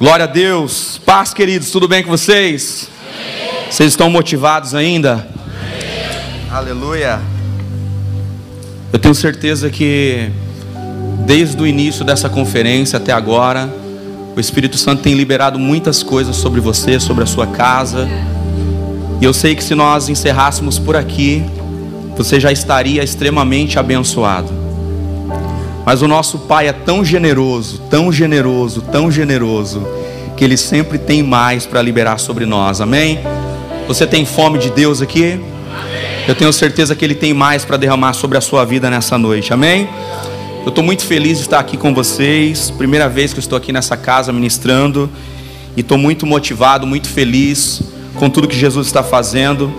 Glória a Deus. Paz, queridos, tudo bem com vocês? Amém. Vocês estão motivados ainda? Amém. Aleluia. Eu tenho certeza que desde o início dessa conferência até agora, o Espírito Santo tem liberado muitas coisas sobre você, sobre a sua casa. E eu sei que se nós encerrássemos por aqui, você já estaria extremamente abençoado. Mas o nosso Pai é tão generoso, tão generoso, tão generoso, que Ele sempre tem mais para liberar sobre nós, amém? Você tem fome de Deus aqui? Eu tenho certeza que Ele tem mais para derramar sobre a sua vida nessa noite, amém? Eu estou muito feliz de estar aqui com vocês, primeira vez que eu estou aqui nessa casa ministrando, e estou muito motivado, muito feliz com tudo que Jesus está fazendo,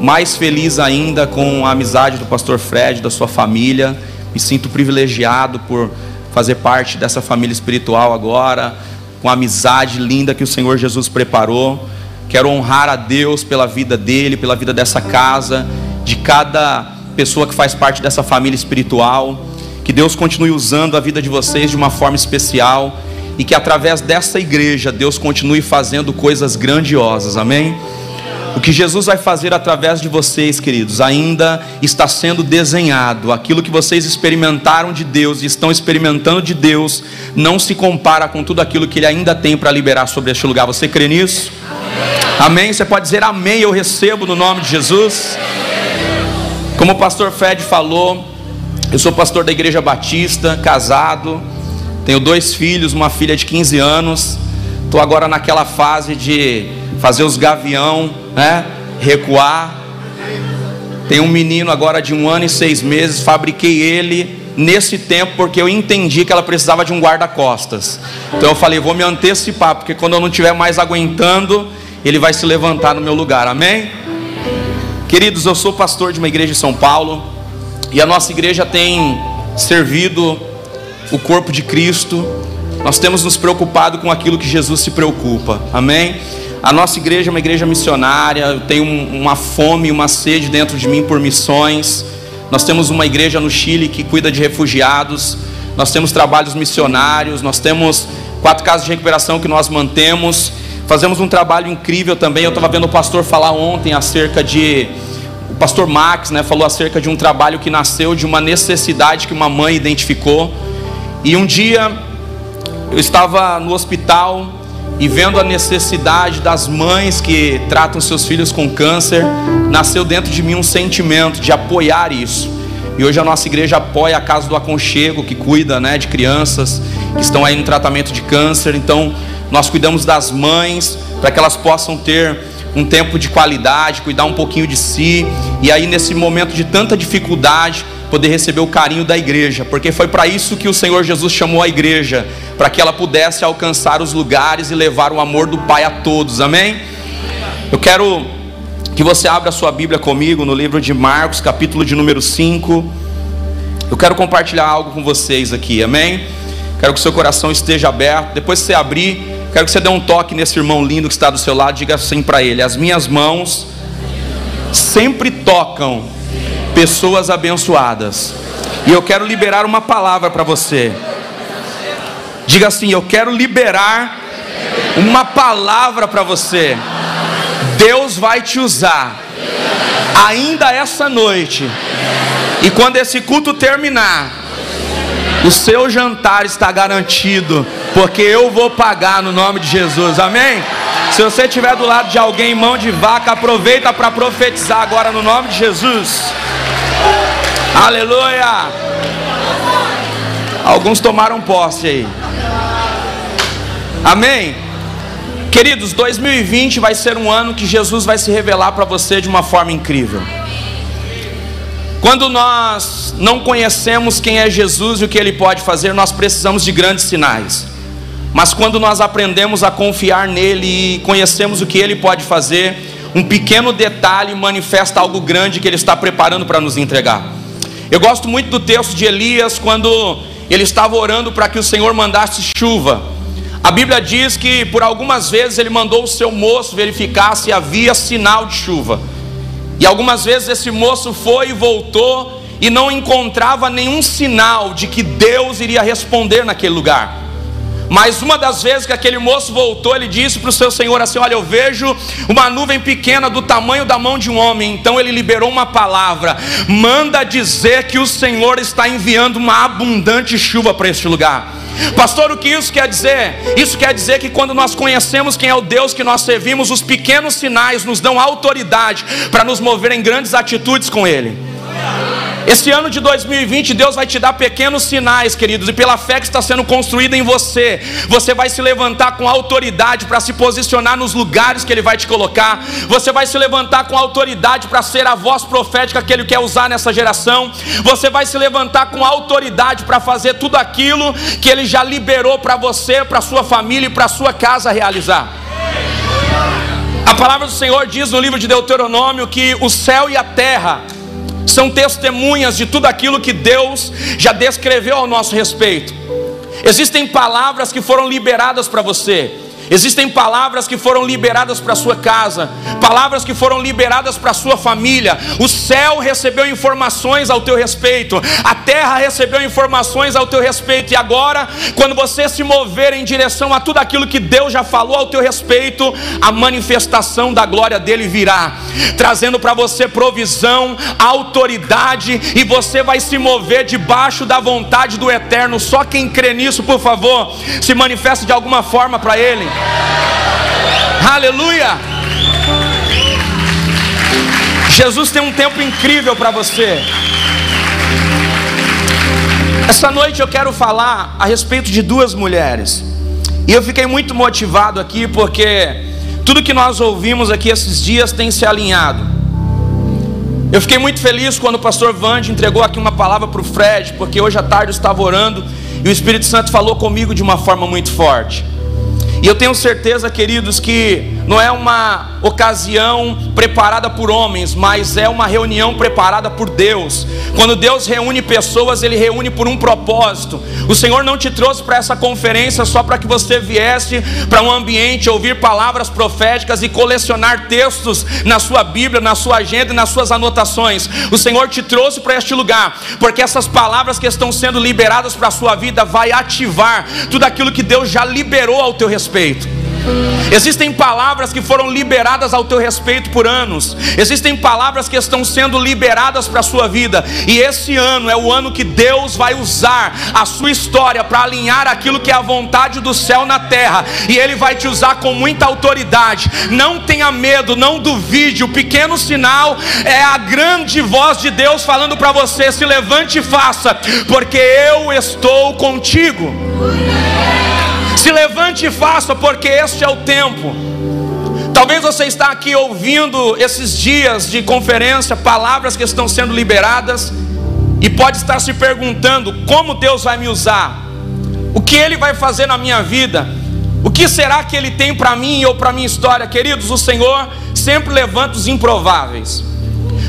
mais feliz ainda com a amizade do pastor Fred, da sua família me sinto privilegiado por fazer parte dessa família espiritual agora, com a amizade linda que o Senhor Jesus preparou. Quero honrar a Deus pela vida dele, pela vida dessa casa, de cada pessoa que faz parte dessa família espiritual. Que Deus continue usando a vida de vocês de uma forma especial e que através dessa igreja Deus continue fazendo coisas grandiosas. Amém? O que Jesus vai fazer através de vocês, queridos, ainda está sendo desenhado. Aquilo que vocês experimentaram de Deus e estão experimentando de Deus não se compara com tudo aquilo que Ele ainda tem para liberar sobre este lugar. Você crê nisso? Amém. amém? Você pode dizer amém, eu recebo no nome de Jesus. Como o pastor Fred falou, eu sou pastor da Igreja Batista, casado, tenho dois filhos, uma filha de 15 anos. Estou agora naquela fase de fazer os gavião né? recuar. Tem um menino agora de um ano e seis meses, fabriquei ele nesse tempo porque eu entendi que ela precisava de um guarda-costas. Então eu falei, vou me antecipar, porque quando eu não estiver mais aguentando, ele vai se levantar no meu lugar. Amém? Queridos, eu sou pastor de uma igreja em São Paulo e a nossa igreja tem servido o corpo de Cristo. Nós temos nos preocupado com aquilo que Jesus se preocupa. Amém? A nossa igreja é uma igreja missionária, eu tenho uma fome, uma sede dentro de mim por missões. Nós temos uma igreja no Chile que cuida de refugiados. Nós temos trabalhos missionários, nós temos quatro casas de recuperação que nós mantemos. Fazemos um trabalho incrível também. Eu estava vendo o pastor falar ontem acerca de o pastor Max, né, falou acerca de um trabalho que nasceu de uma necessidade que uma mãe identificou. E um dia eu estava no hospital e vendo a necessidade das mães que tratam seus filhos com câncer, nasceu dentro de mim um sentimento de apoiar isso. E hoje a nossa igreja apoia a Casa do Aconchego, que cuida né, de crianças que estão aí no tratamento de câncer. Então, nós cuidamos das mães para que elas possam ter um tempo de qualidade, cuidar um pouquinho de si. E aí, nesse momento de tanta dificuldade, poder receber o carinho da igreja, porque foi para isso que o Senhor Jesus chamou a igreja, para que ela pudesse alcançar os lugares e levar o amor do Pai a todos, amém? Eu quero que você abra a sua Bíblia comigo no livro de Marcos, capítulo de número 5. Eu quero compartilhar algo com vocês aqui, amém? Quero que seu coração esteja aberto. Depois que você abrir, quero que você dê um toque nesse irmão lindo que está do seu lado, diga assim para ele: As minhas mãos sempre tocam pessoas abençoadas. E eu quero liberar uma palavra para você. Diga assim: Eu quero liberar uma palavra para você. Deus vai te usar ainda essa noite. E quando esse culto terminar, o seu jantar está garantido, porque eu vou pagar no nome de Jesus. Amém? Se você estiver do lado de alguém, mão de vaca, aproveita para profetizar agora no nome de Jesus. Aleluia! Alguns tomaram posse aí. Amém? Queridos, 2020 vai ser um ano que Jesus vai se revelar para você de uma forma incrível. Quando nós não conhecemos quem é Jesus e o que ele pode fazer, nós precisamos de grandes sinais. Mas quando nós aprendemos a confiar nele e conhecemos o que ele pode fazer, um pequeno detalhe manifesta algo grande que ele está preparando para nos entregar. Eu gosto muito do texto de Elias quando ele estava orando para que o Senhor mandasse chuva. A Bíblia diz que por algumas vezes ele mandou o seu moço verificar se havia sinal de chuva. E algumas vezes esse moço foi e voltou e não encontrava nenhum sinal de que Deus iria responder naquele lugar. Mas uma das vezes que aquele moço voltou, ele disse para o seu senhor assim: Olha, eu vejo uma nuvem pequena do tamanho da mão de um homem. Então ele liberou uma palavra: Manda dizer que o Senhor está enviando uma abundante chuva para este lugar. Pastor, o que isso quer dizer? Isso quer dizer que quando nós conhecemos quem é o Deus que nós servimos, os pequenos sinais nos dão autoridade para nos mover em grandes atitudes com Ele. Esse ano de 2020, Deus vai te dar pequenos sinais, queridos, e pela fé que está sendo construída em você, você vai se levantar com autoridade para se posicionar nos lugares que Ele vai te colocar, você vai se levantar com autoridade para ser a voz profética que Ele quer usar nessa geração, você vai se levantar com autoridade para fazer tudo aquilo que Ele já liberou para você, para sua família e para sua casa realizar. A palavra do Senhor diz no livro de Deuteronômio que o céu e a terra são testemunhas de tudo aquilo que Deus já descreveu ao nosso respeito. Existem palavras que foram liberadas para você. Existem palavras que foram liberadas para sua casa, palavras que foram liberadas para sua família. O céu recebeu informações ao teu respeito, a terra recebeu informações ao teu respeito. E agora, quando você se mover em direção a tudo aquilo que Deus já falou ao teu respeito, a manifestação da glória dele virá, trazendo para você provisão, autoridade, e você vai se mover debaixo da vontade do eterno. Só quem crê nisso, por favor, se manifesta de alguma forma para ele. Aleluia! Jesus tem um tempo incrível para você. Essa noite eu quero falar a respeito de duas mulheres. E eu fiquei muito motivado aqui porque tudo que nós ouvimos aqui esses dias tem se alinhado. Eu fiquei muito feliz quando o pastor Vande entregou aqui uma palavra para o Fred, porque hoje à tarde eu estava orando e o Espírito Santo falou comigo de uma forma muito forte. E eu tenho certeza, queridos, que não é uma ocasião preparada por homens, mas é uma reunião preparada por Deus. Quando Deus reúne pessoas, Ele reúne por um propósito. O Senhor não te trouxe para essa conferência só para que você viesse para um ambiente ouvir palavras proféticas e colecionar textos na sua Bíblia, na sua agenda e nas suas anotações. O Senhor te trouxe para este lugar, porque essas palavras que estão sendo liberadas para a sua vida vai ativar tudo aquilo que Deus já liberou ao teu respeito respeito. Existem palavras que foram liberadas ao teu respeito por anos. Existem palavras que estão sendo liberadas para a sua vida. E esse ano é o ano que Deus vai usar a sua história para alinhar aquilo que é a vontade do céu na terra. E Ele vai te usar com muita autoridade. Não tenha medo, não duvide. O pequeno sinal é a grande voz de Deus falando para você: se levante e faça, porque eu estou contigo. Se levante e faça, porque este é o tempo. Talvez você está aqui ouvindo esses dias de conferência, palavras que estão sendo liberadas, e pode estar se perguntando: como Deus vai me usar? O que Ele vai fazer na minha vida? O que será que Ele tem para mim ou para minha história? Queridos, o Senhor sempre levanta os improváveis.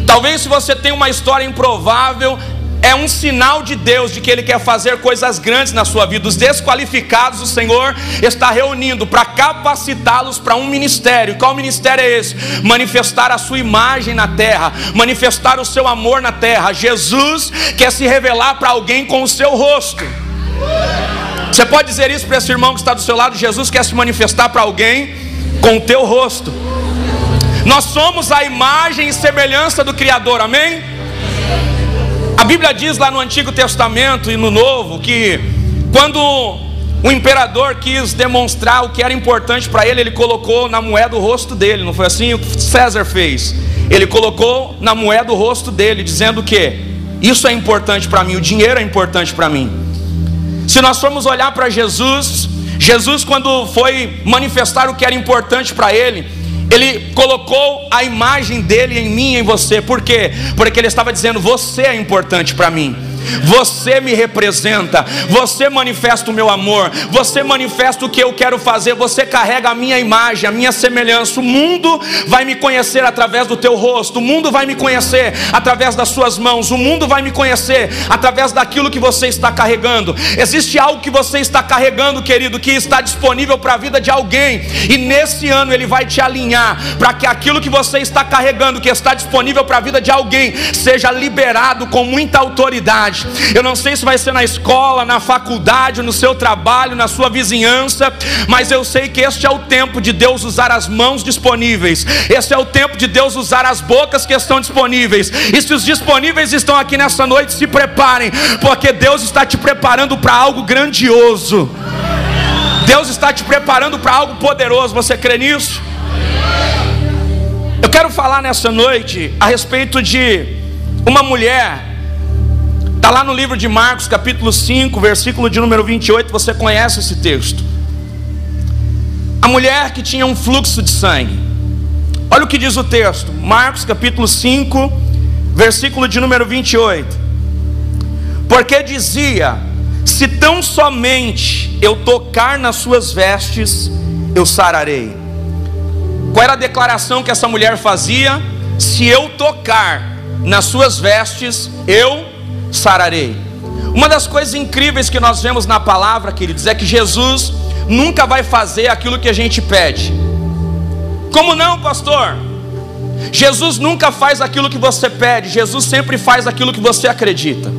Talvez se você tem uma história improvável, é um sinal de Deus de que Ele quer fazer coisas grandes na sua vida. Os desqualificados, o Senhor está reunindo para capacitá-los para um ministério. Qual ministério é esse? Manifestar a sua imagem na terra, manifestar o seu amor na terra. Jesus quer se revelar para alguém com o seu rosto. Você pode dizer isso para esse irmão que está do seu lado? Jesus quer se manifestar para alguém com o teu rosto. Nós somos a imagem e semelhança do Criador, amém? A Bíblia diz lá no Antigo Testamento e no Novo que quando o imperador quis demonstrar o que era importante para ele, ele colocou na moeda o rosto dele, não foi assim o que César fez? Ele colocou na moeda o rosto dele, dizendo que isso é importante para mim, o dinheiro é importante para mim. Se nós formos olhar para Jesus, Jesus, quando foi manifestar o que era importante para ele, ele colocou a imagem dele em mim e em você. Por quê? Porque ele estava dizendo: Você é importante para mim. Você me representa, você manifesta o meu amor, você manifesta o que eu quero fazer, você carrega a minha imagem, a minha semelhança. O mundo vai me conhecer através do teu rosto, o mundo vai me conhecer através das suas mãos, o mundo vai me conhecer através daquilo que você está carregando. Existe algo que você está carregando, querido, que está disponível para a vida de alguém, e nesse ano ele vai te alinhar para que aquilo que você está carregando, que está disponível para a vida de alguém, seja liberado com muita autoridade Eu não sei se vai ser na escola, na faculdade, no seu trabalho, na sua vizinhança, mas eu sei que este é o tempo de Deus usar as mãos disponíveis. Esse é o tempo de Deus usar as bocas que estão disponíveis. E se os disponíveis estão aqui nessa noite, se preparem, porque Deus está te preparando para algo grandioso. Deus está te preparando para algo poderoso. Você crê nisso? Eu quero falar nessa noite a respeito de uma mulher. Está lá no livro de Marcos, capítulo 5, versículo de número 28. Você conhece esse texto? A mulher que tinha um fluxo de sangue. Olha o que diz o texto, Marcos capítulo 5, versículo de número 28. Porque dizia: Se tão somente eu tocar nas suas vestes, eu sararei. Qual era a declaração que essa mulher fazia? Se eu tocar nas suas vestes, eu sararei. Uma das coisas incríveis que nós vemos na palavra, queridos, é que Jesus nunca vai fazer aquilo que a gente pede. Como não, pastor? Jesus nunca faz aquilo que você pede, Jesus sempre faz aquilo que você acredita.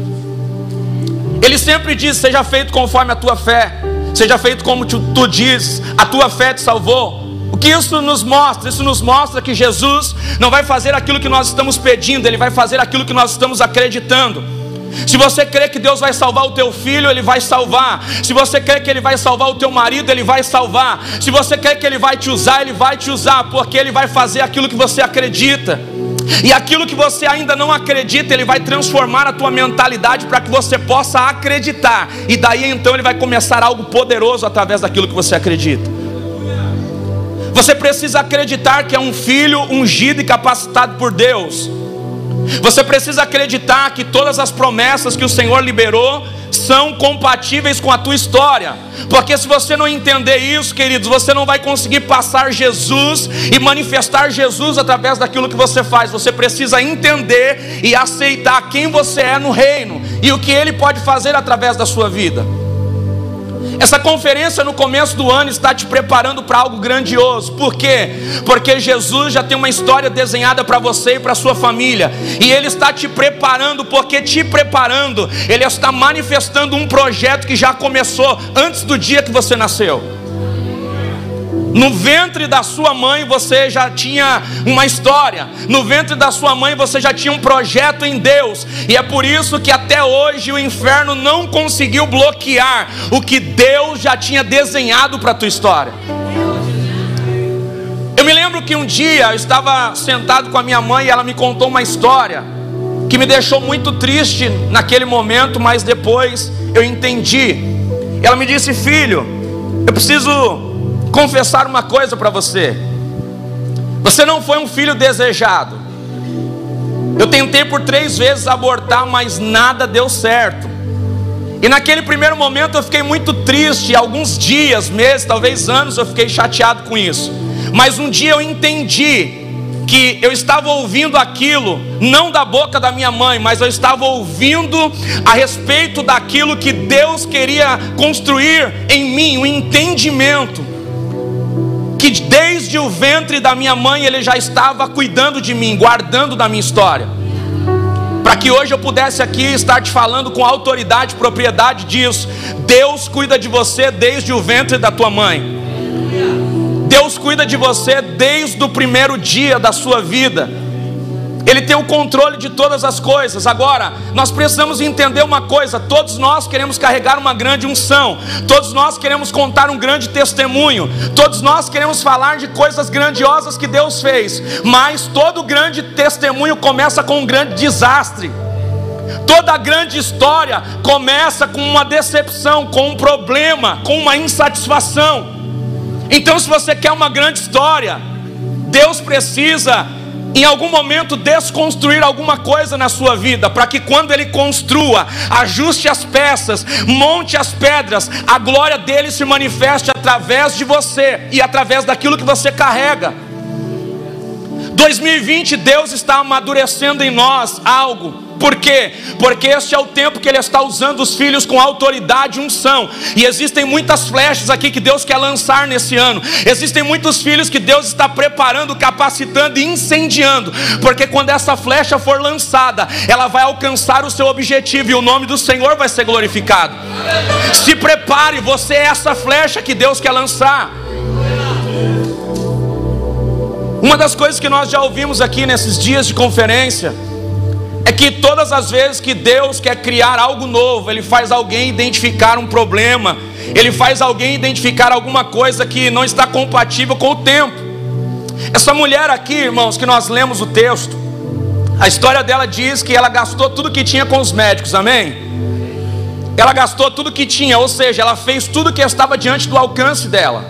Ele sempre diz: seja feito conforme a tua fé, seja feito como tu, tu dizes, a tua fé te salvou. O que isso nos mostra? Isso nos mostra que Jesus não vai fazer aquilo que nós estamos pedindo, Ele vai fazer aquilo que nós estamos acreditando. Se você crê que Deus vai salvar o teu filho, Ele vai salvar. Se você crê que Ele vai salvar o teu marido, Ele vai salvar. Se você crê que Ele vai te usar, Ele vai te usar, porque Ele vai fazer aquilo que você acredita. E aquilo que você ainda não acredita, Ele vai transformar a tua mentalidade para que você possa acreditar. E daí então Ele vai começar algo poderoso através daquilo que você acredita. Você precisa acreditar que é um filho ungido e capacitado por Deus. Você precisa acreditar que todas as promessas que o Senhor liberou são compatíveis com a tua história. Porque se você não entender isso, queridos, você não vai conseguir passar Jesus e manifestar Jesus através daquilo que você faz. Você precisa entender e aceitar quem você é no reino e o que ele pode fazer através da sua vida. Essa conferência no começo do ano está te preparando para algo grandioso. Por quê? Porque Jesus já tem uma história desenhada para você e para sua família. E ele está te preparando, porque te preparando, ele está manifestando um projeto que já começou antes do dia que você nasceu. No ventre da sua mãe você já tinha uma história. No ventre da sua mãe você já tinha um projeto em Deus. E é por isso que até hoje o inferno não conseguiu bloquear o que Deus já tinha desenhado para a tua história. Eu me lembro que um dia eu estava sentado com a minha mãe e ela me contou uma história que me deixou muito triste naquele momento, mas depois eu entendi. Ela me disse: Filho, eu preciso confessar uma coisa para você. Você não foi um filho desejado. Eu tentei por três vezes abortar, mas nada deu certo. E naquele primeiro momento eu fiquei muito triste. Alguns dias, meses, talvez anos, eu fiquei chateado com isso. Mas um dia eu entendi que eu estava ouvindo aquilo, não da boca da minha mãe, mas eu estava ouvindo a respeito daquilo que Deus queria construir em mim, o um entendimento que desde o ventre da minha mãe ele já estava cuidando de mim, guardando da minha história. Para que hoje eu pudesse aqui estar te falando com autoridade propriedade disso. Deus cuida de você desde o ventre da tua mãe. Deus cuida de você desde o primeiro dia da sua vida. Ele tem o controle de todas as coisas. Agora, nós precisamos entender uma coisa: todos nós queremos carregar uma grande unção, todos nós queremos contar um grande testemunho, todos nós queremos falar de coisas grandiosas que Deus fez, mas todo grande testemunho começa com um grande desastre. Toda grande história começa com uma decepção, com um problema, com uma insatisfação. Então, se você quer uma grande história, Deus precisa em algum momento desconstruir alguma coisa na sua vida, para que quando Ele construa, ajuste as peças, monte as pedras, a glória dele se manifeste através de você e através daquilo que você carrega. 2020, Deus está amadurecendo em nós algo Por quê? Porque este é o tempo que Ele está usando os filhos com autoridade e unção. E existem muitas flechas aqui que Deus quer lançar nesse ano. Existem muitos filhos que Deus está preparando, capacitando e incendiando. Porque quando essa flecha for lançada, ela vai alcançar o seu objetivo e o nome do Senhor vai ser glorificado. Se prepare, você é essa flecha que Deus quer lançar. Uma das coisas que nós já ouvimos aqui nesses dias de conferência é que todas as vezes que Deus quer criar algo novo, Ele faz alguém identificar um problema, Ele faz alguém identificar alguma coisa que não está compatível com o tempo. Essa mulher aqui, irmãos, que nós lemos o texto, a história dela diz que ela gastou tudo que tinha com os médicos, amém? Ela gastou tudo que tinha, ou seja, ela fez tudo que estava diante do alcance dela.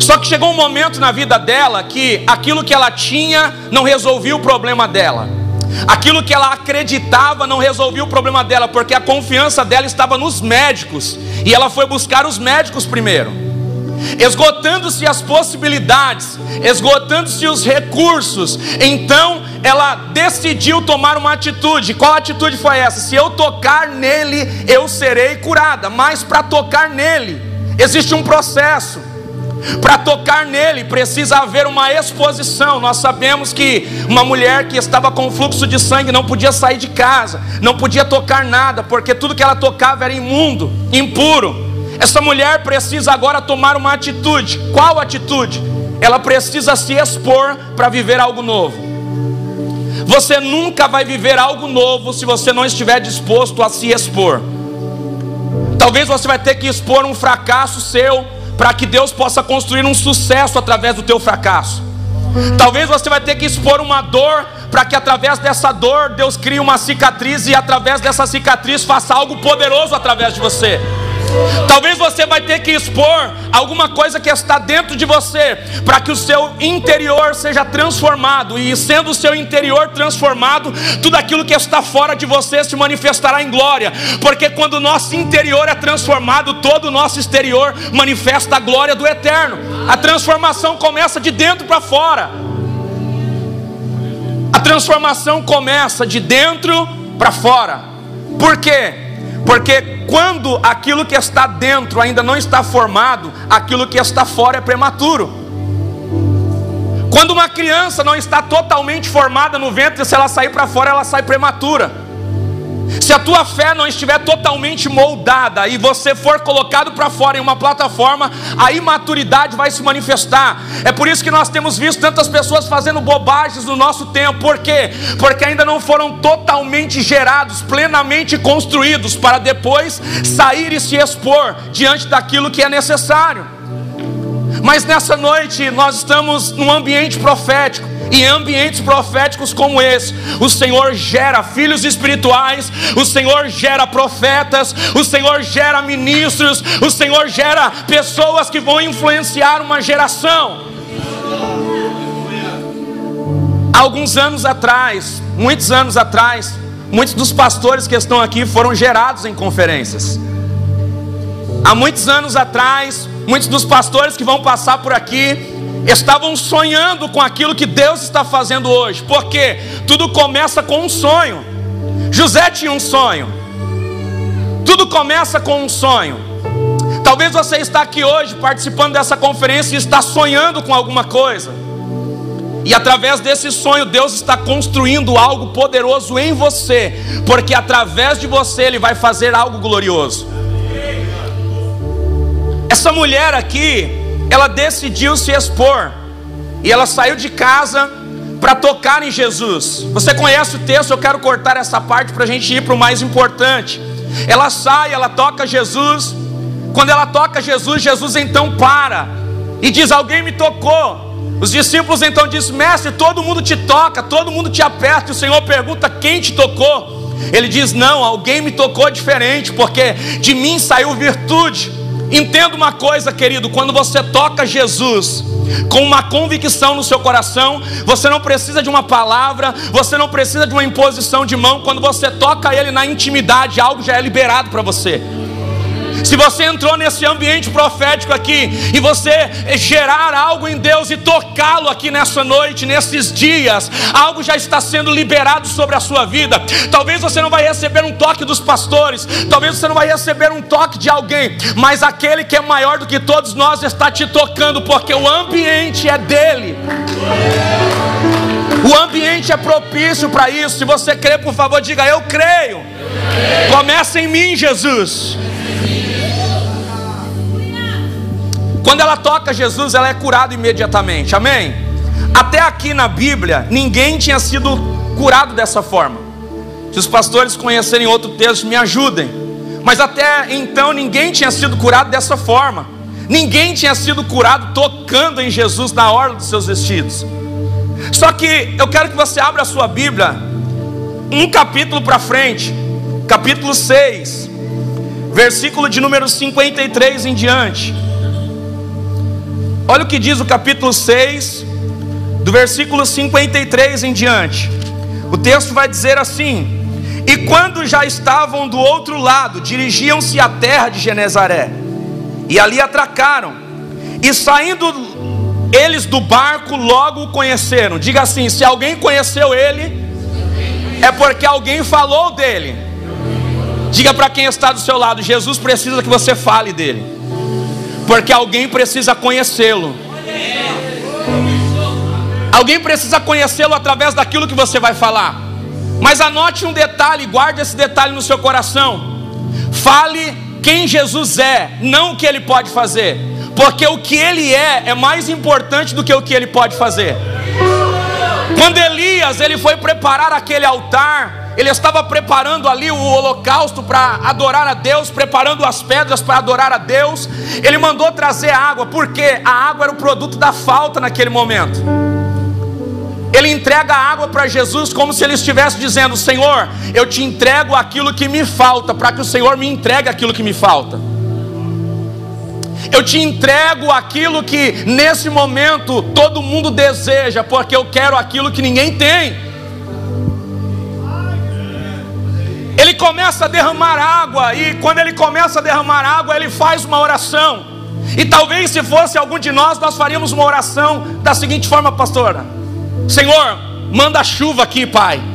Só que chegou um momento na vida dela que aquilo que ela tinha não resolvia o problema dela. Aquilo que ela acreditava não resolvia o problema dela, porque a confiança dela estava nos médicos, e ela foi buscar os médicos primeiro. Esgotando-se as possibilidades, esgotando-se os recursos, então ela decidiu tomar uma atitude. Qual atitude foi essa? Se eu tocar nele, eu serei curada. Mas para tocar nele, existe um processo. Para tocar nele precisa haver uma exposição. Nós sabemos que uma mulher que estava com fluxo de sangue não podia sair de casa, não podia tocar nada, porque tudo que ela tocava era imundo, impuro. Essa mulher precisa agora tomar uma atitude. Qual atitude? Ela precisa se expor para viver algo novo. Você nunca vai viver algo novo se você não estiver disposto a se expor. Talvez você vai ter que expor um fracasso seu para que Deus possa construir um sucesso através do teu fracasso. Talvez você vai ter que expor uma dor para que através dessa dor Deus crie uma cicatriz e através dessa cicatriz faça algo poderoso através de você. Talvez você vai ter que expor alguma coisa que está dentro de você, para que o seu interior seja transformado, e sendo o seu interior transformado, tudo aquilo que está fora de você se manifestará em glória, porque quando o nosso interior é transformado, todo o nosso exterior manifesta a glória do eterno. A transformação começa de dentro para fora. A transformação começa de dentro para fora. Por quê? Porque quando aquilo que está dentro ainda não está formado, aquilo que está fora é prematuro. Quando uma criança não está totalmente formada no ventre, se ela sair para fora, ela sai prematura. Se a tua fé não estiver totalmente moldada e você for colocado para fora em uma plataforma, a imaturidade vai se manifestar. É por isso que nós temos visto tantas pessoas fazendo bobagens no nosso tempo. Por quê? Porque ainda não foram totalmente gerados, plenamente construídos para depois sair e se expor diante daquilo que é necessário. Mas nessa noite nós estamos num ambiente profético. E em ambientes proféticos como esse, o Senhor gera filhos espirituais, o Senhor gera profetas, o Senhor gera ministros, o Senhor gera pessoas que vão influenciar uma geração. Alguns anos atrás, muitos anos atrás, muitos dos pastores que estão aqui foram gerados em conferências. Há muitos anos atrás, muitos dos pastores que vão passar por aqui estavam sonhando com aquilo que Deus está fazendo hoje, porque tudo começa com um sonho. José tinha um sonho, tudo começa com um sonho. Talvez você está aqui hoje participando dessa conferência e está sonhando com alguma coisa. E através desse sonho, Deus está construindo algo poderoso em você, porque através de você Ele vai fazer algo glorioso. Essa mulher aqui, ela decidiu se expor e ela saiu de casa para tocar em Jesus. Você conhece o texto? Eu quero cortar essa parte para a gente ir para o mais importante. Ela sai, ela toca Jesus. Quando ela toca Jesus, Jesus então para e diz: Alguém me tocou. Os discípulos então dizem: Mestre, todo mundo te toca, todo mundo te aperta. E o Senhor pergunta: Quem te tocou? Ele diz: Não, alguém me tocou diferente, porque de mim saiu virtude. Entenda uma coisa, querido: quando você toca Jesus com uma convicção no seu coração, você não precisa de uma palavra, você não precisa de uma imposição de mão. Quando você toca Ele na intimidade, algo já é liberado para você. Se você entrou nesse ambiente profético aqui e você gerar algo em Deus e tocá-lo aqui nessa noite, nesses dias, algo já está sendo liberado sobre a sua vida. Talvez você não vai receber um toque dos pastores, talvez você não vai receber um toque de alguém, mas aquele que é maior do que todos nós está te tocando, porque o ambiente é dele. O ambiente é propício para isso. Se você crê, por favor, diga: Eu creio. Começa em mim, Jesus. Quando ela toca Jesus, ela é curada imediatamente. Amém? Até aqui na Bíblia, ninguém tinha sido curado dessa forma. Se os pastores conhecerem outro texto, me ajudem. Mas até então ninguém tinha sido curado dessa forma. Ninguém tinha sido curado tocando em Jesus na orla dos seus vestidos. Só que eu quero que você abra a sua Bíblia um capítulo para frente, capítulo 6, versículo de número 53 em diante. Olha o que diz o capítulo 6, do versículo 53 em diante. O texto vai dizer assim: E quando já estavam do outro lado, dirigiam-se à terra de Genezaré, e ali atracaram, e saindo eles do barco logo o conheceram. Diga assim: se alguém conheceu ele, é porque alguém falou dele. Diga para quem está do seu lado: Jesus precisa que você fale dele porque alguém precisa conhecê-lo. Alguém precisa conhecê-lo através daquilo que você vai falar. Mas anote um detalhe, guarde esse detalhe no seu coração. Fale quem Jesus é, não o que ele pode fazer, porque o que ele é é mais importante do que o que ele pode fazer. Quando Elias ele foi preparar aquele altar, ele estava preparando ali o holocausto para adorar a Deus, preparando as pedras para adorar a Deus. Ele mandou trazer água, porque a água era o produto da falta naquele momento. Ele entrega a água para Jesus como se ele estivesse dizendo: Senhor, eu te entrego aquilo que me falta, para que o Senhor me entregue aquilo que me falta. Eu te entrego aquilo que nesse momento todo mundo deseja, porque eu quero aquilo que ninguém tem. Ele começa a derramar água, e quando ele começa a derramar água, ele faz uma oração. E talvez se fosse algum de nós, nós faríamos uma oração da seguinte forma, pastora: Senhor, manda chuva aqui, Pai.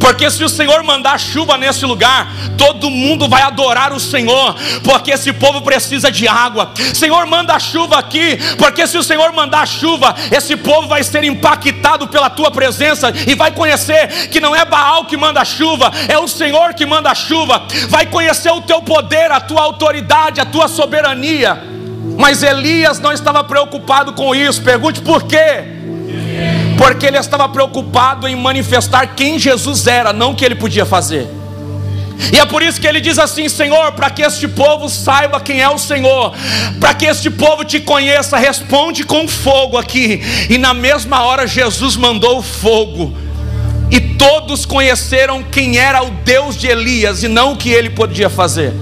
Porque se o Senhor mandar chuva nesse lugar, todo mundo vai adorar o Senhor, porque esse povo precisa de água. Senhor, manda chuva aqui, porque se o Senhor mandar chuva, esse povo vai ser impactado pela tua presença e vai conhecer que não é Baal que manda chuva, é o Senhor que manda chuva. Vai conhecer o teu poder, a tua autoridade, a tua soberania. Mas Elias não estava preocupado com isso. Pergunte por quê? Porque ele estava preocupado em manifestar quem Jesus era, não o que ele podia fazer. E é por isso que ele diz assim: Senhor, para que este povo saiba quem é o Senhor, para que este povo te conheça, responde com fogo aqui. E na mesma hora Jesus mandou o fogo, e todos conheceram quem era o Deus de Elias e não o que ele podia fazer.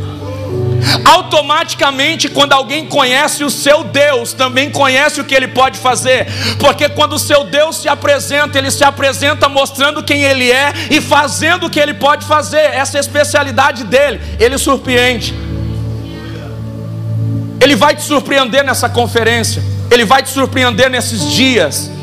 Automaticamente, quando alguém conhece o seu Deus, também conhece o que ele pode fazer, porque quando o seu Deus se apresenta, ele se apresenta mostrando quem ele é e fazendo o que ele pode fazer, essa é especialidade dele, ele surpreende. Ele vai te surpreender nessa conferência, ele vai te surpreender nesses dias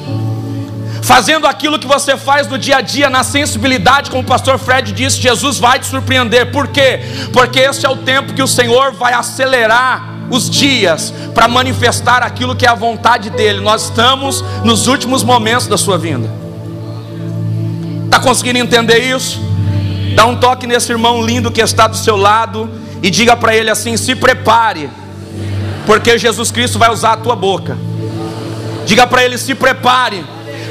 fazendo aquilo que você faz no dia a dia, na sensibilidade, como o pastor Fred disse, Jesus vai te surpreender. Por quê? Porque esse é o tempo que o Senhor vai acelerar os dias para manifestar aquilo que é a vontade dele. Nós estamos nos últimos momentos da sua vinda. Está conseguindo entender isso? Dá um toque nesse irmão lindo que está do seu lado e diga para ele assim: se prepare, porque Jesus Cristo vai usar a tua boca. Diga para ele: se prepare,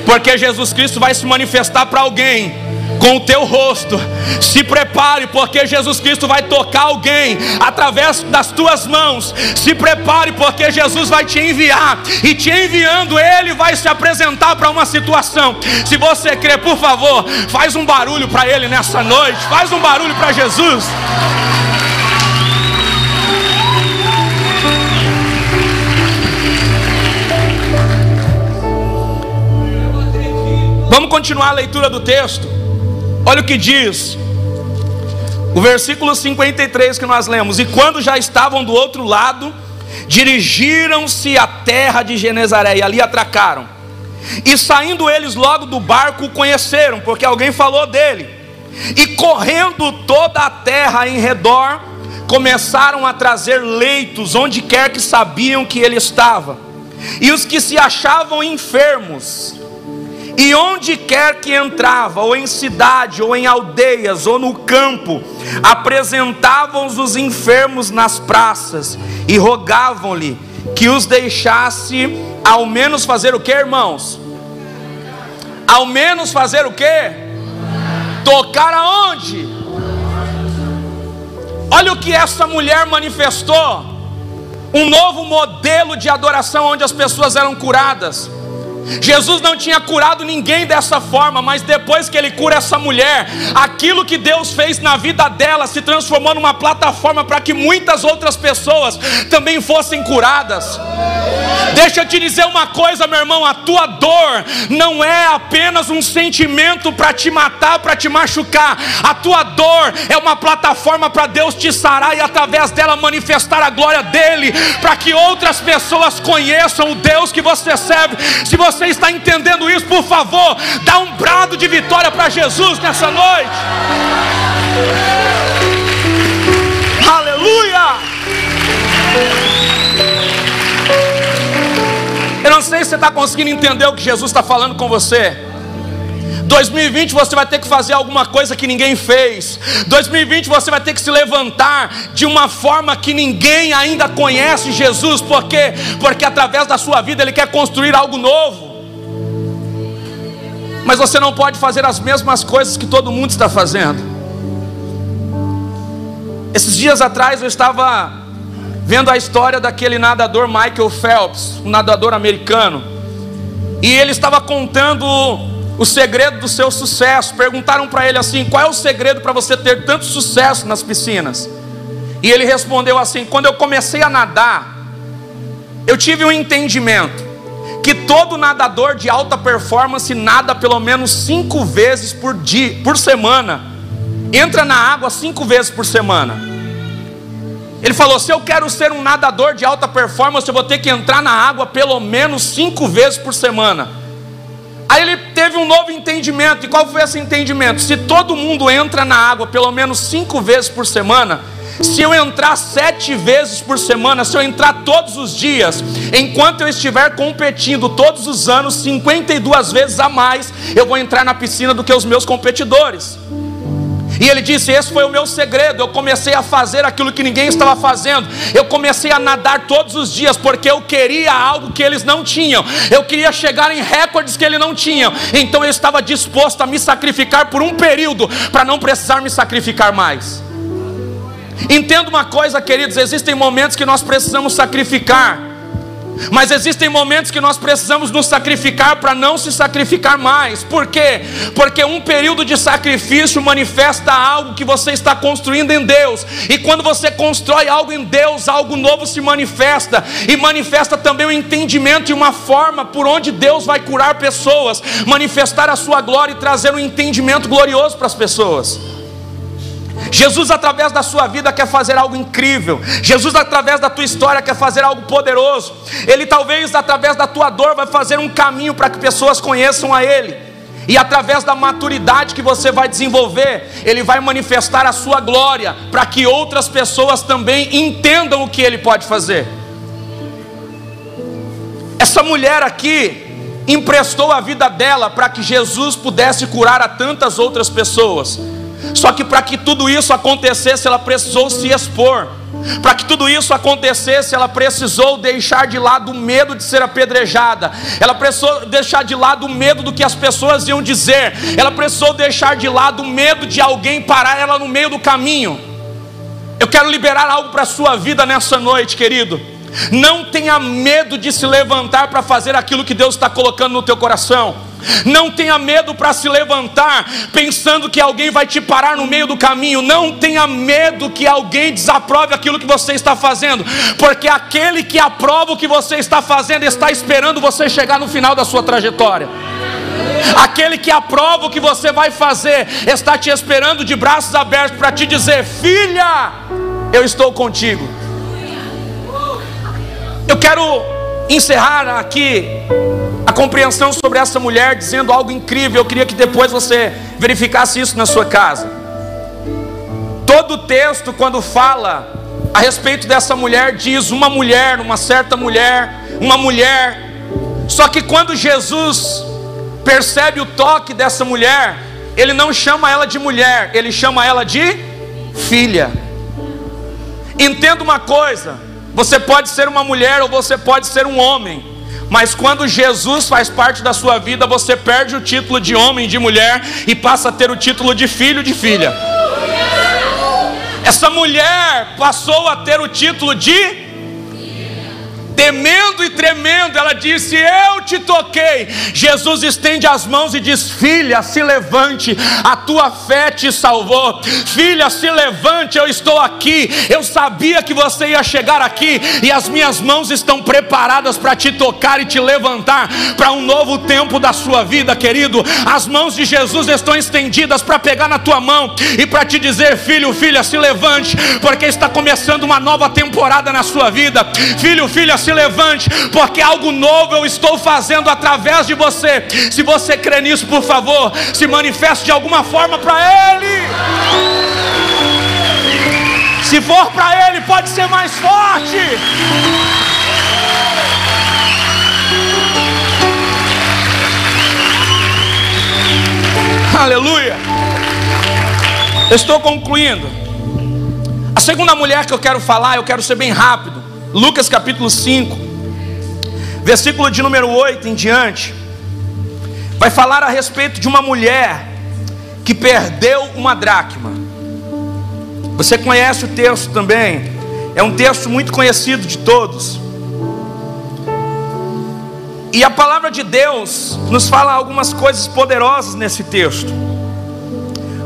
porque Jesus Cristo vai se manifestar para alguém com o teu rosto. Se prepare, porque Jesus Cristo vai tocar alguém através das tuas mãos. Se prepare, porque Jesus vai te enviar, e te enviando, Ele vai se apresentar para uma situação. Se você crê, por favor, faz um barulho para Ele nessa noite, faz um barulho para Jesus. Vamos continuar a leitura do texto. Olha o que diz. O versículo 53 que nós lemos: E quando já estavam do outro lado, dirigiram-se à terra de Genezaré e ali atracaram. E saindo eles logo do barco, o conheceram, porque alguém falou dele. E correndo toda a terra em redor, começaram a trazer leitos onde quer que sabiam que ele estava. E os que se achavam enfermos, e onde quer que entrava, ou em cidade, ou em aldeias, ou no campo, apresentavam os enfermos nas praças e rogavam-lhe que os deixasse ao menos fazer o que, irmãos? Ao menos fazer o que? Tocar aonde? Olha o que essa mulher manifestou: um novo modelo de adoração onde as pessoas eram curadas. Jesus não tinha curado ninguém dessa forma, mas depois que ele cura essa mulher, aquilo que Deus fez na vida dela se transformou numa plataforma para que muitas outras pessoas também fossem curadas. Deixa eu te dizer uma coisa, meu irmão: a tua dor não é apenas um sentimento para te matar, para te machucar. A tua dor é uma plataforma para Deus te sarar e através dela manifestar a glória dele, para que outras pessoas conheçam o Deus que você serve. Se você está entendendo isso, por favor, dá um brado de vitória para Jesus nessa noite. Aleluia! Eu não sei se você está conseguindo entender o que Jesus está falando com você. 2020 você vai ter que fazer alguma coisa que ninguém fez. 2020 você vai ter que se levantar de uma forma que ninguém ainda conhece Jesus, por quê? Porque através da sua vida ele quer construir algo novo. Mas você não pode fazer as mesmas coisas que todo mundo está fazendo. Esses dias atrás eu estava vendo a história daquele nadador Michael Phelps, um nadador americano, e ele estava contando o segredo do seu sucesso. Perguntaram para ele assim: qual é o segredo para você ter tanto sucesso nas piscinas? E ele respondeu assim: quando eu comecei a nadar, eu tive um entendimento que todo nadador de alta performance nada pelo menos cinco vezes por dia, por semana, entra na água cinco vezes por semana. Ele falou: se eu quero ser um nadador de alta performance, eu vou ter que entrar na água pelo menos cinco vezes por semana. Aí ele teve um novo entendimento. E qual foi esse entendimento? Se todo mundo entra na água pelo menos cinco vezes por semana, se eu entrar sete vezes por semana, se eu entrar todos os dias, enquanto eu estiver competindo todos os anos, 52 vezes a mais, eu vou entrar na piscina do que os meus competidores. E ele disse: Esse foi o meu segredo. Eu comecei a fazer aquilo que ninguém estava fazendo. Eu comecei a nadar todos os dias, porque eu queria algo que eles não tinham. Eu queria chegar em recordes que eles não tinham. Então eu estava disposto a me sacrificar por um período, para não precisar me sacrificar mais. Entenda uma coisa, queridos: existem momentos que nós precisamos sacrificar mas existem momentos que nós precisamos nos sacrificar para não se sacrificar mais. Por quê? Porque um período de sacrifício manifesta algo que você está construindo em Deus. E quando você constrói algo em Deus, algo novo se manifesta. E manifesta também o entendimento e uma forma por onde Deus vai curar pessoas, manifestar a sua glória e trazer um entendimento glorioso para as pessoas. Jesus, através da sua vida, quer fazer algo incrível. Jesus, através da tua história, quer fazer algo poderoso. Ele, talvez, através da tua dor, vai fazer um caminho para que pessoas conheçam a Ele. E através da maturidade que você vai desenvolver, Ele vai manifestar a sua glória, para que outras pessoas também entendam o que Ele pode fazer. Essa mulher aqui emprestou a vida dela para que Jesus pudesse curar a tantas outras pessoas. Só que para que tudo isso acontecesse, ela precisou se expor. Para que tudo isso acontecesse, ela precisou deixar de lado o medo de ser apedrejada. Ela precisou deixar de lado o medo do que as pessoas iam dizer. Ela precisou deixar de lado o medo de alguém parar ela no meio do caminho. Eu quero liberar algo para a sua vida nessa noite, querido. Não tenha medo de se levantar para fazer aquilo que Deus está colocando no teu coração. Não tenha medo para se levantar pensando que alguém vai te parar no meio do caminho. Não tenha medo que alguém desaprove aquilo que você está fazendo, porque aquele que aprova o que você está fazendo está esperando você chegar no final da sua trajetória. Aquele que aprova o que você vai fazer está te esperando de braços abertos para te dizer: Filha, eu estou contigo. Eu quero encerrar aqui a compreensão sobre essa mulher dizendo algo incrível. Eu queria que depois você verificasse isso na sua casa. Todo o texto, quando fala a respeito dessa mulher, diz uma mulher, uma certa mulher, uma mulher. Só que quando Jesus percebe o toque dessa mulher, ele não chama ela de mulher, ele chama ela de filha. Entenda uma coisa: você pode ser uma mulher ou você pode ser um homem. Mas quando Jesus faz parte da sua vida, você perde o título de homem, de mulher e passa a ter o título de filho, de filha. Essa mulher passou a ter o título de temendo e tremendo, ela disse: Eu te toquei. Jesus estende as mãos e diz: Filha, se levante, a tua fé te salvou. Filha, se levante, eu estou aqui. Eu sabia que você ia chegar aqui, e as minhas mãos estão preparadas para te tocar e te levantar para um novo tempo da sua vida, querido. As mãos de Jesus estão estendidas para pegar na tua mão e para te dizer: Filho, filha, se levante, porque está começando uma nova temporada na sua vida. Filho, filha, se levante, porque algo novo eu estou fazendo através de você. Se você crê nisso, por favor, se manifeste de alguma forma para Ele. Se for para Ele, pode ser mais forte. Aleluia. estou concluindo. A segunda mulher que eu quero falar, eu quero ser bem rápido. Lucas capítulo 5, versículo de número 8 em diante, vai falar a respeito de uma mulher que perdeu uma dracma. Você conhece o texto também, é um texto muito conhecido de todos. E a palavra de Deus nos fala algumas coisas poderosas nesse texto.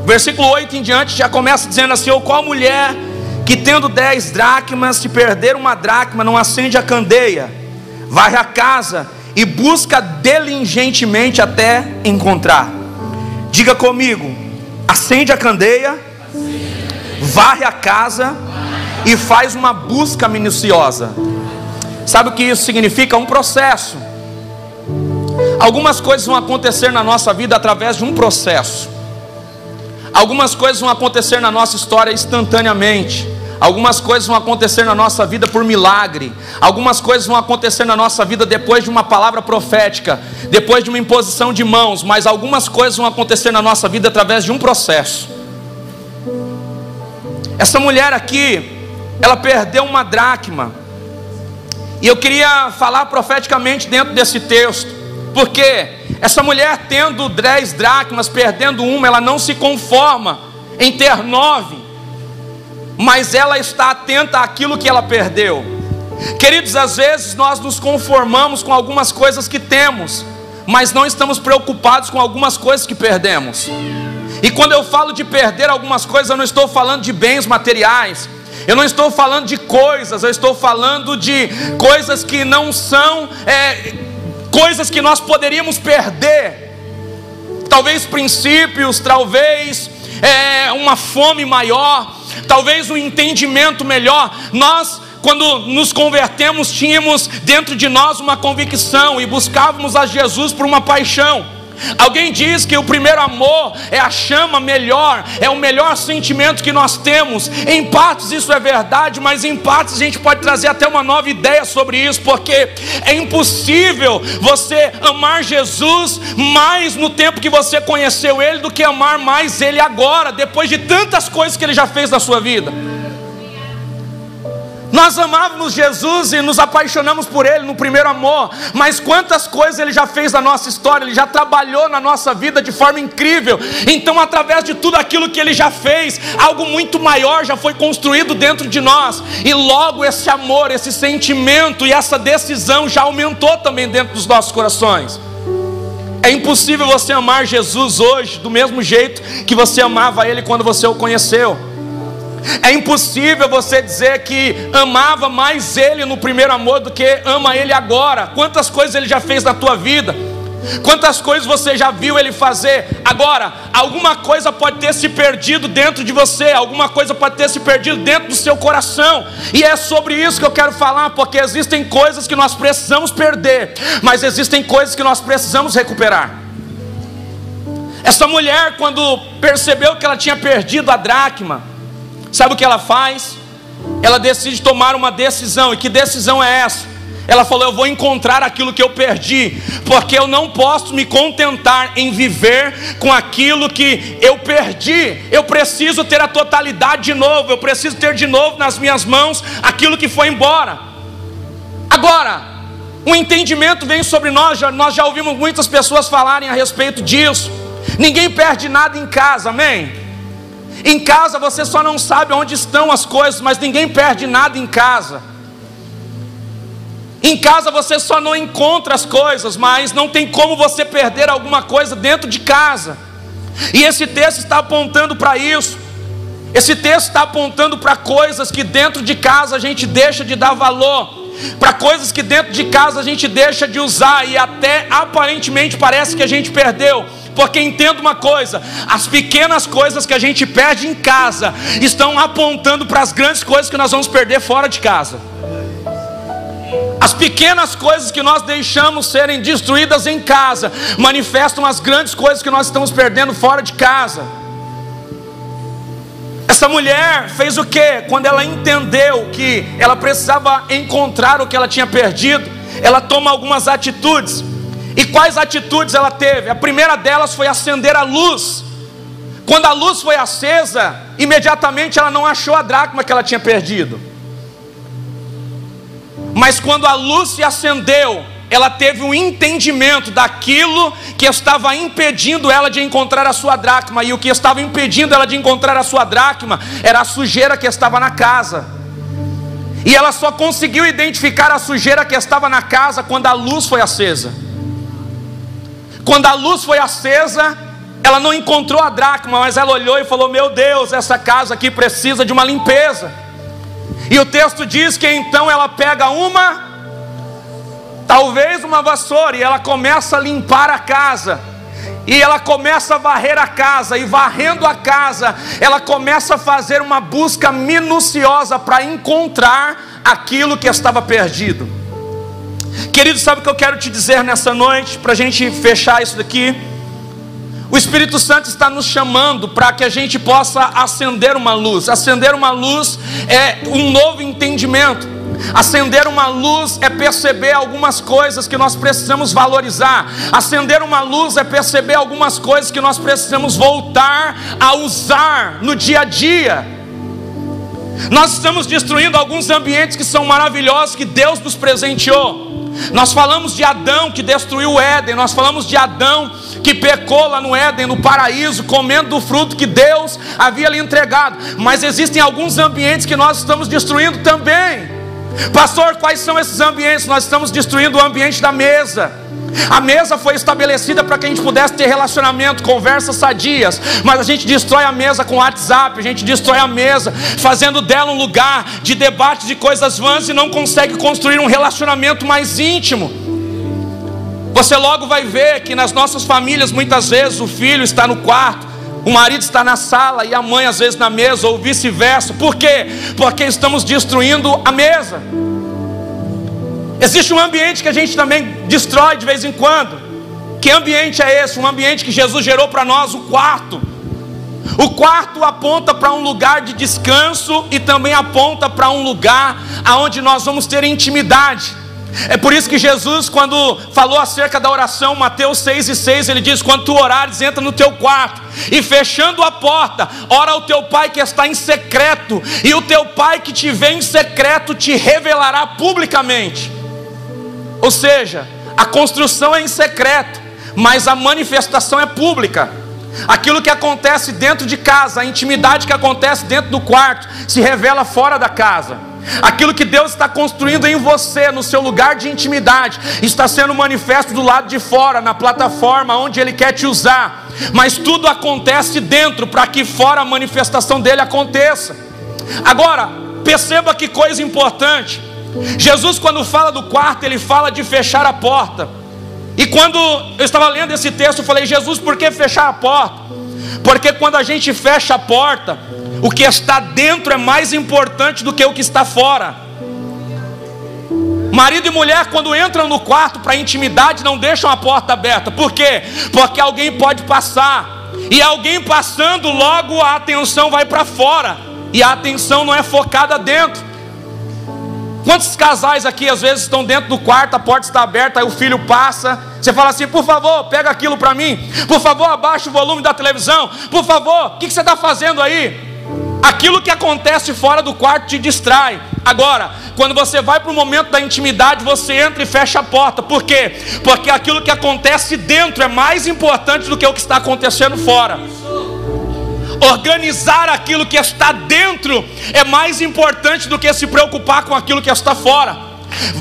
Versículo 8 em diante já começa dizendo assim: ou qual mulher que tendo dez dracmas, se perder uma dracma, não acende a candeia, vai à casa e busca diligentemente até encontrar. Diga comigo: acende a candeia, varre a casa e faz uma busca minuciosa. Sabe o que isso significa? Um processo. Algumas coisas vão acontecer na nossa vida através de um processo. Algumas coisas vão acontecer na nossa história instantaneamente. Algumas coisas vão acontecer na nossa vida por milagre. Algumas coisas vão acontecer na nossa vida depois de uma palavra profética, depois de uma imposição de mãos, mas algumas coisas vão acontecer na nossa vida através de um processo. Essa mulher aqui, ela perdeu uma dracma. E eu queria falar profeticamente dentro desse texto, porque essa mulher tendo dez dracmas, perdendo uma, ela não se conforma em ter nove mas ela está atenta àquilo que ela perdeu. Queridos, às vezes nós nos conformamos com algumas coisas que temos, mas não estamos preocupados com algumas coisas que perdemos. E quando eu falo de perder algumas coisas, eu não estou falando de bens materiais, eu não estou falando de coisas, eu estou falando de coisas que não são é, coisas que nós poderíamos perder. Talvez princípios, talvez é, uma fome maior, talvez um entendimento melhor. Nós, quando nos convertemos, tínhamos dentro de nós uma convicção e buscávamos a Jesus por uma paixão. Alguém diz que o primeiro amor é a chama melhor, é o melhor sentimento que nós temos. Em partes isso é verdade, mas em partes a gente pode trazer até uma nova ideia sobre isso, porque é impossível você amar Jesus mais no tempo que você conheceu Ele do que amar mais Ele agora, depois de tantas coisas que Ele já fez na sua vida. Nós amávamos Jesus e nos apaixonamos por Ele no primeiro amor, mas quantas coisas Ele já fez na nossa história, Ele já trabalhou na nossa vida de forma incrível. Então, através de tudo aquilo que Ele já fez, algo muito maior já foi construído dentro de nós, e logo esse amor, esse sentimento e essa decisão já aumentou também dentro dos nossos corações. É impossível você amar Jesus hoje do mesmo jeito que você amava Ele quando você o conheceu. É impossível você dizer que amava mais Ele no primeiro amor do que ama Ele agora. Quantas coisas Ele já fez na tua vida? Quantas coisas você já viu ele fazer? Agora, alguma coisa pode ter se perdido dentro de você, alguma coisa pode ter se perdido dentro do seu coração, e é sobre isso que eu quero falar, porque existem coisas que nós precisamos perder, mas existem coisas que nós precisamos recuperar. Essa mulher, quando percebeu que ela tinha perdido a dracma, sabe o que ela faz? Ela decide tomar uma decisão, e que decisão é essa? Ela falou: Eu vou encontrar aquilo que eu perdi, porque eu não posso me contentar em viver com aquilo que eu perdi. Eu preciso ter a totalidade de novo, eu preciso ter de novo nas minhas mãos aquilo que foi embora. Agora, o um entendimento vem sobre nós, nós já ouvimos muitas pessoas falarem a respeito disso. Ninguém perde nada em casa, amém? Em casa você só não sabe onde estão as coisas, mas ninguém perde nada em casa. Em casa você só não encontra as coisas, mas não tem como você perder alguma coisa dentro de casa. E esse texto está apontando para isso. Esse texto está apontando para coisas que dentro de casa a gente deixa de dar valor, para coisas que dentro de casa a gente deixa de usar e até aparentemente parece que a gente perdeu. Porque entenda uma coisa: as pequenas coisas que a gente perde em casa estão apontando para as grandes coisas que nós vamos perder fora de casa. As pequenas coisas que nós deixamos serem destruídas em casa manifestam as grandes coisas que nós estamos perdendo fora de casa. Essa mulher fez o que? Quando ela entendeu que ela precisava encontrar o que ela tinha perdido, ela toma algumas atitudes. E quais atitudes ela teve? A primeira delas foi acender a luz. Quando a luz foi acesa, imediatamente ela não achou a dracma que ela tinha perdido. Mas quando a luz se acendeu, ela teve um entendimento daquilo que estava impedindo ela de encontrar a sua dracma, e o que estava impedindo ela de encontrar a sua dracma era a sujeira que estava na casa. E ela só conseguiu identificar a sujeira que estava na casa quando a luz foi acesa. Quando a luz foi acesa, ela não encontrou a dracma, mas ela olhou e falou: Meu Deus, essa casa aqui precisa de uma limpeza. E o texto diz que então ela pega uma, talvez uma vassoura, e ela começa a limpar a casa. E ela começa a varrer a casa, e varrendo a casa, ela começa a fazer uma busca minuciosa para encontrar aquilo que estava perdido. Querido, sabe o que eu quero te dizer nessa noite, para a gente fechar isso daqui? O Espírito Santo está nos chamando para que a gente possa acender uma luz. Acender uma luz é um novo entendimento. Acender uma luz é perceber algumas coisas que nós precisamos valorizar. Acender uma luz é perceber algumas coisas que nós precisamos voltar a usar no dia a dia. Nós estamos destruindo alguns ambientes que são maravilhosos que Deus nos presenteou. Nós falamos de Adão que destruiu o Éden, nós falamos de Adão que pecou lá no Éden, no paraíso, comendo do fruto que Deus havia lhe entregado. Mas existem alguns ambientes que nós estamos destruindo também. Pastor, quais são esses ambientes? Nós estamos destruindo o ambiente da mesa. A mesa foi estabelecida para que a gente pudesse ter relacionamento, conversas sadias, mas a gente destrói a mesa com WhatsApp, a gente destrói a mesa, fazendo dela um lugar de debate de coisas vãs e não consegue construir um relacionamento mais íntimo. Você logo vai ver que nas nossas famílias, muitas vezes, o filho está no quarto, o marido está na sala e a mãe às vezes na mesa, ou vice-versa. Por quê? Porque estamos destruindo a mesa. Existe um ambiente que a gente também destrói de vez em quando. Que ambiente é esse? Um ambiente que Jesus gerou para nós, o quarto. O quarto aponta para um lugar de descanso e também aponta para um lugar aonde nós vamos ter intimidade. É por isso que Jesus, quando falou acerca da oração, Mateus 6 e 6, ele diz: Quando tu orares, entra no teu quarto e fechando a porta, ora ao teu pai que está em secreto, e o teu pai que te vê em secreto te revelará publicamente. Ou seja, a construção é em secreto, mas a manifestação é pública. Aquilo que acontece dentro de casa, a intimidade que acontece dentro do quarto, se revela fora da casa. Aquilo que Deus está construindo em você, no seu lugar de intimidade, está sendo manifesto do lado de fora, na plataforma onde Ele quer te usar. Mas tudo acontece dentro para que fora a manifestação dele aconteça. Agora, perceba que coisa importante. Jesus, quando fala do quarto, ele fala de fechar a porta. E quando eu estava lendo esse texto, eu falei: Jesus, por que fechar a porta? Porque quando a gente fecha a porta, o que está dentro é mais importante do que o que está fora. Marido e mulher, quando entram no quarto para intimidade, não deixam a porta aberta. Por quê? Porque alguém pode passar. E alguém passando, logo a atenção vai para fora. E a atenção não é focada dentro. Quantos casais aqui às vezes estão dentro do quarto, a porta está aberta, aí o filho passa, você fala assim: por favor, pega aquilo para mim, por favor, abaixa o volume da televisão, por favor, o que, que você está fazendo aí? Aquilo que acontece fora do quarto te distrai. Agora, quando você vai para o momento da intimidade, você entra e fecha a porta. Por quê? Porque aquilo que acontece dentro é mais importante do que o que está acontecendo fora. Organizar aquilo que está dentro é mais importante do que se preocupar com aquilo que está fora.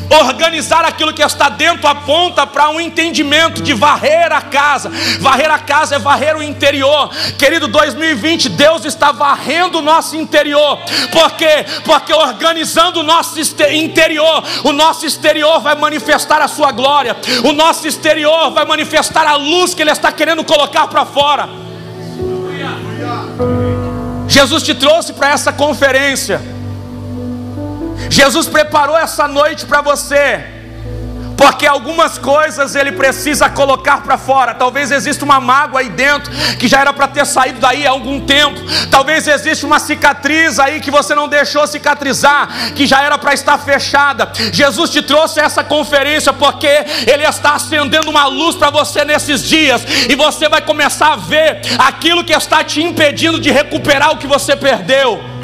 Organizar aquilo que está dentro aponta para um entendimento de varrer a casa. Varrer a casa é varrer o interior. Querido 2020, Deus está varrendo o nosso interior. Por quê? Porque organizando o nosso interior, o nosso exterior vai manifestar a sua glória. O nosso exterior vai manifestar a luz que ele está querendo colocar para fora. Jesus te trouxe para essa conferência. Jesus preparou essa noite para você porque algumas coisas ele precisa colocar para fora. Talvez exista uma mágoa aí dentro que já era para ter saído daí há algum tempo. Talvez exista uma cicatriz aí que você não deixou cicatrizar, que já era para estar fechada. Jesus te trouxe essa conferência porque ele está acendendo uma luz para você nesses dias e você vai começar a ver aquilo que está te impedindo de recuperar o que você perdeu.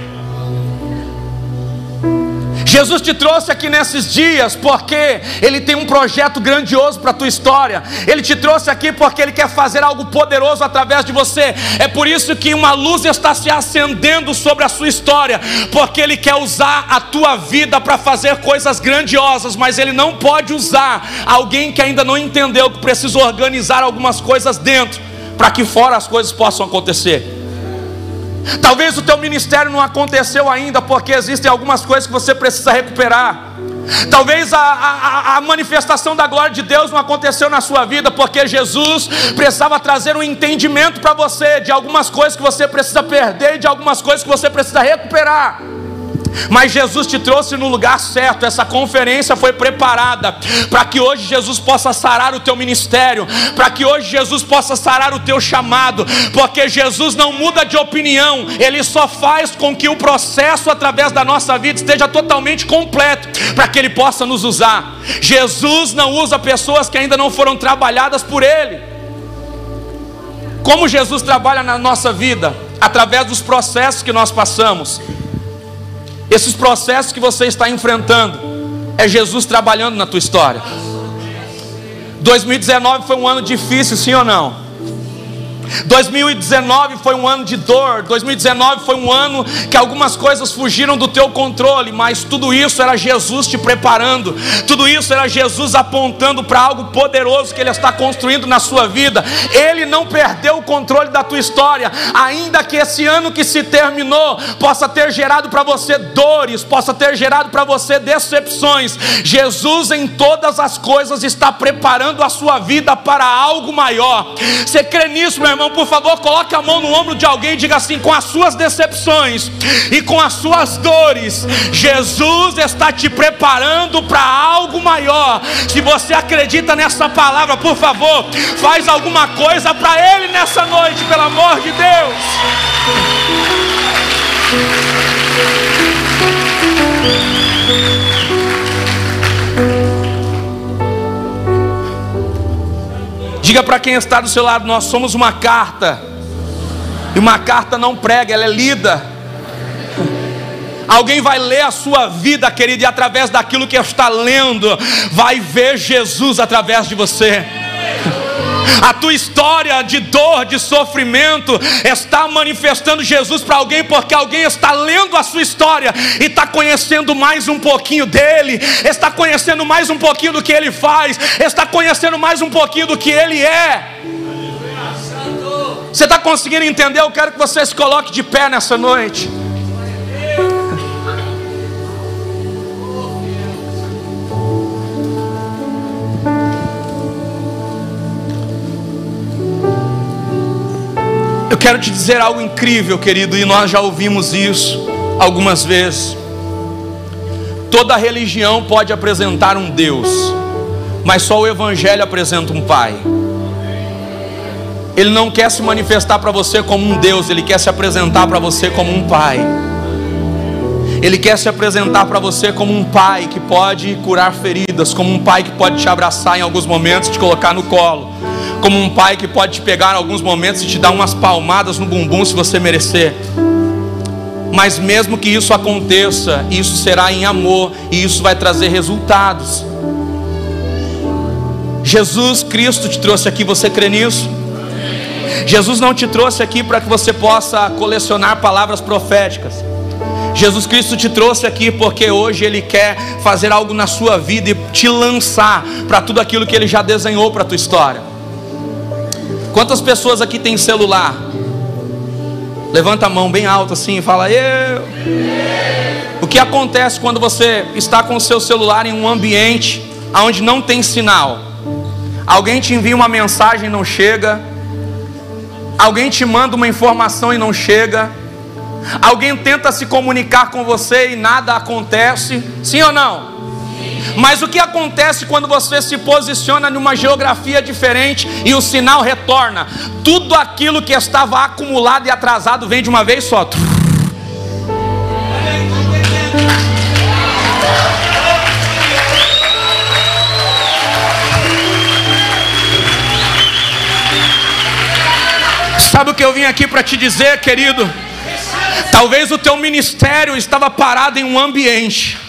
Jesus te trouxe aqui nesses dias porque Ele tem um projeto grandioso para a tua história. Ele te trouxe aqui porque Ele quer fazer algo poderoso através de você. É por isso que uma luz está se acendendo sobre a sua história, porque Ele quer usar a tua vida para fazer coisas grandiosas, mas Ele não pode usar alguém que ainda não entendeu que precisa organizar algumas coisas dentro para que fora as coisas possam acontecer. Talvez o teu ministério não aconteceu ainda porque existem algumas coisas que você precisa recuperar. Talvez a, a, a, manifestação da glória de Deus não aconteceu na sua vida, porque Jesus precisava trazer um entendimento para você de algumas coisas que você precisa perder de algumas coisas que você precisa recuperar. Mas Jesus te trouxe no lugar certo. Essa conferência foi preparada para que hoje Jesus possa sarar o teu ministério, para que hoje Jesus possa sarar o teu chamado, porque Jesus não muda de opinião, ele só faz com que o processo através da nossa vida esteja totalmente completo, para que ele possa nos usar. Jesus não usa pessoas que ainda não foram trabalhadas por ele. Como Jesus trabalha na nossa vida? Através dos processos que nós passamos. Esses processos que você está enfrentando é Jesus trabalhando na tua história. 2019 foi um ano difícil, sim ou não? 2019 foi um ano de dor, 2019 foi um ano que algumas coisas fugiram do teu controle, mas tudo isso era Jesus te preparando, tudo isso era Jesus apontando para algo poderoso que Ele está construindo na sua vida. Ele não perdeu o controle da tua história, ainda que esse ano que se terminou possa ter gerado para você dores, possa ter gerado para você decepções. Jesus em todas as coisas está preparando a sua vida para algo maior. Você crê nisso, meu irmão? Irmão, por favor, coloque a mão no ombro de alguém e diga assim: com as suas decepções e com as suas dores, Jesus está te preparando para algo maior. Se você acredita nessa palavra, por favor, faz alguma coisa para Ele nessa noite, pelo amor de Deus. Diga para quem está do seu lado: nós somos uma carta. E uma carta não prega, ela é lida. Alguém vai ler a sua vida, querido, e através daquilo que está lendo, vai ver Jesus através de você. A tua história de dor, de sofrimento, está manifestando Jesus para alguém, porque alguém está lendo a sua história e está conhecendo mais um pouquinho dele, está conhecendo mais um pouquinho do que ele faz, está conhecendo mais um pouquinho do que ele é. Você está conseguindo entender? Eu quero que você se coloque de pé nessa noite. Quero te dizer algo incrível, querido, e nós já ouvimos isso algumas vezes. Toda religião pode apresentar um Deus, mas só o Evangelho apresenta um Pai. Ele não quer se manifestar para você como um Deus, ele quer se apresentar para você como um Pai. Ele quer se apresentar para você como um pai que pode curar feridas, como um pai que pode te abraçar em alguns momentos te colocar no colo, como um pai que pode te pegar em alguns momentos e te dar umas palmadas no bumbum se você merecer. Mas mesmo que isso aconteça, isso será em amor e isso vai trazer resultados. Jesus Cristo te trouxe aqui, você crê nisso? Jesus não te trouxe aqui para que você possa colecionar palavras proféticas. Jesus Cristo te trouxe aqui porque hoje Ele quer fazer algo na sua vida e te lançar para tudo aquilo que Ele já desenhou para a tua história. Quantas pessoas aqui têm celular? Levanta a mão bem alto assim e fala: Eu. O que acontece quando você está com o seu celular em um ambiente onde não tem sinal? Alguém te envia uma mensagem e não chega. Alguém te manda uma informação e não chega Alguém tenta se comunicar com você e nada acontece, sim ou não? Mas o que acontece quando você se posiciona numa geografia diferente e o sinal retorna? Tudo aquilo que estava acumulado e atrasado vem de uma vez só. Sabe o que eu vim aqui para te dizer, querido? Talvez o teu ministério estava parado em um ambiente.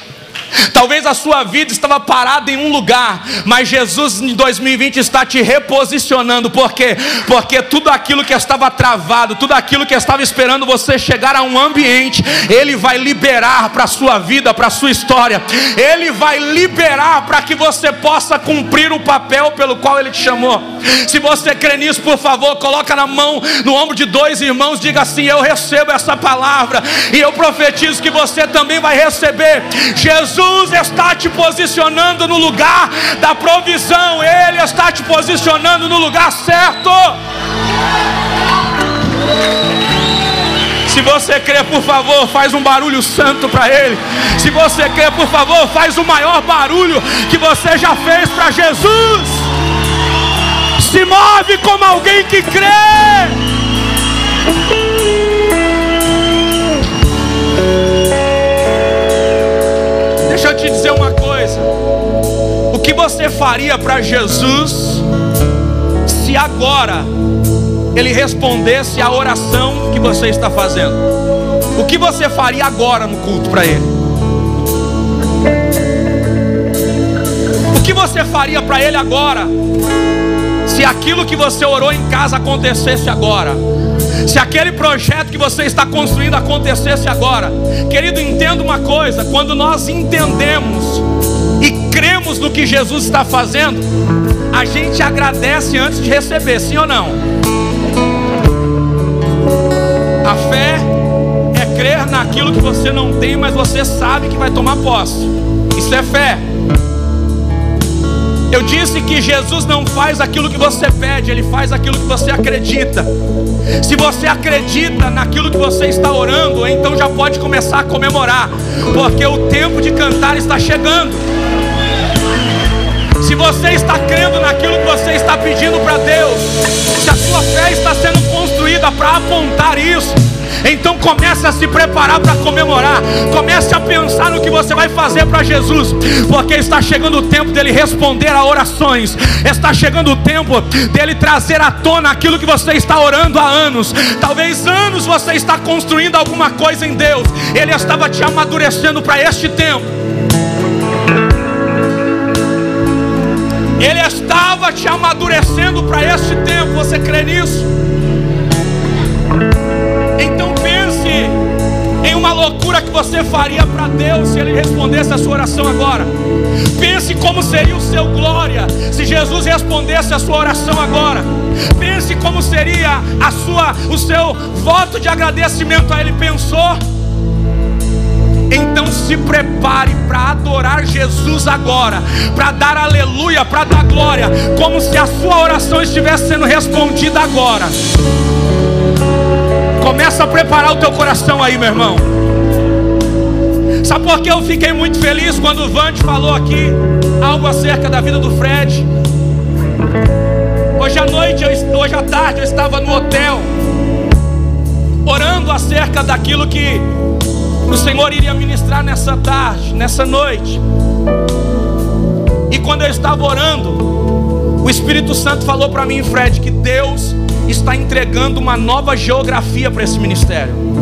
Talvez a sua vida estava parada em um lugar, mas Jesus em 2020 está te reposicionando, por quê? Porque tudo aquilo que estava travado, tudo aquilo que estava esperando você chegar a um ambiente, Ele vai liberar para a sua vida, para a sua história, Ele vai liberar para que você possa cumprir o papel pelo qual Ele te chamou. Se você crê nisso, por favor, coloca na mão, no ombro de dois irmãos, diga assim: Eu recebo essa palavra, e eu profetizo que você também vai receber. Jesus Jesus está te posicionando no lugar da provisão, Ele está te posicionando no lugar certo. Se você crê, por favor, faz um barulho santo para Ele. Se você crê, por favor, faz o maior barulho que você já fez para Jesus. Se move como alguém que crê. Te dizer uma coisa. O que você faria para Jesus se agora ele respondesse a oração que você está fazendo? O que você faria agora no culto para ele? O que você faria para ele agora? Se aquilo que você orou em casa acontecesse agora, se aquele projeto que você está construindo acontecesse agora, querido, entenda uma coisa: quando nós entendemos e cremos no que Jesus está fazendo, a gente agradece antes de receber, sim ou não? A fé é crer naquilo que você não tem, mas você sabe que vai tomar posse. Isso é fé. Eu disse que Jesus não faz aquilo que você pede, ele faz aquilo que você acredita. Se você acredita naquilo que você está orando, então já pode começar a comemorar, porque o tempo de cantar está chegando. Se você está crendo naquilo que você está pedindo para Deus, se a sua fé está sendo construída para apontar isso, então comece a se preparar para comemorar. Comece a pensar no que você vai fazer para Jesus, porque está chegando o tempo dele responder a orações. Está chegando o tempo dele trazer à tona aquilo que você está orando há anos. Talvez anos você está construindo alguma coisa em Deus. Ele estava te amadurecendo para este tempo. Ele estava te amadurecendo para este tempo. Você crê nisso? Em uma loucura que você faria para Deus se Ele respondesse a sua oração agora. Pense como seria o seu glória se Jesus respondesse a sua oração agora. Pense como seria a sua, o seu voto de agradecimento a Ele. Pensou? Então se prepare para adorar Jesus agora, para dar aleluia, para dar glória, como se a sua oração estivesse sendo respondida agora. Começa a preparar o teu coração aí, meu irmão. Sabe por que eu fiquei muito feliz quando o Vande falou aqui algo acerca da vida do Fred? Hoje à noite, hoje à tarde, eu estava no hotel, orando acerca daquilo que o Senhor iria ministrar nessa tarde, nessa noite. E quando eu estava orando, o Espírito Santo falou para mim, Fred, que Deus está entregando uma nova geografia para esse ministério.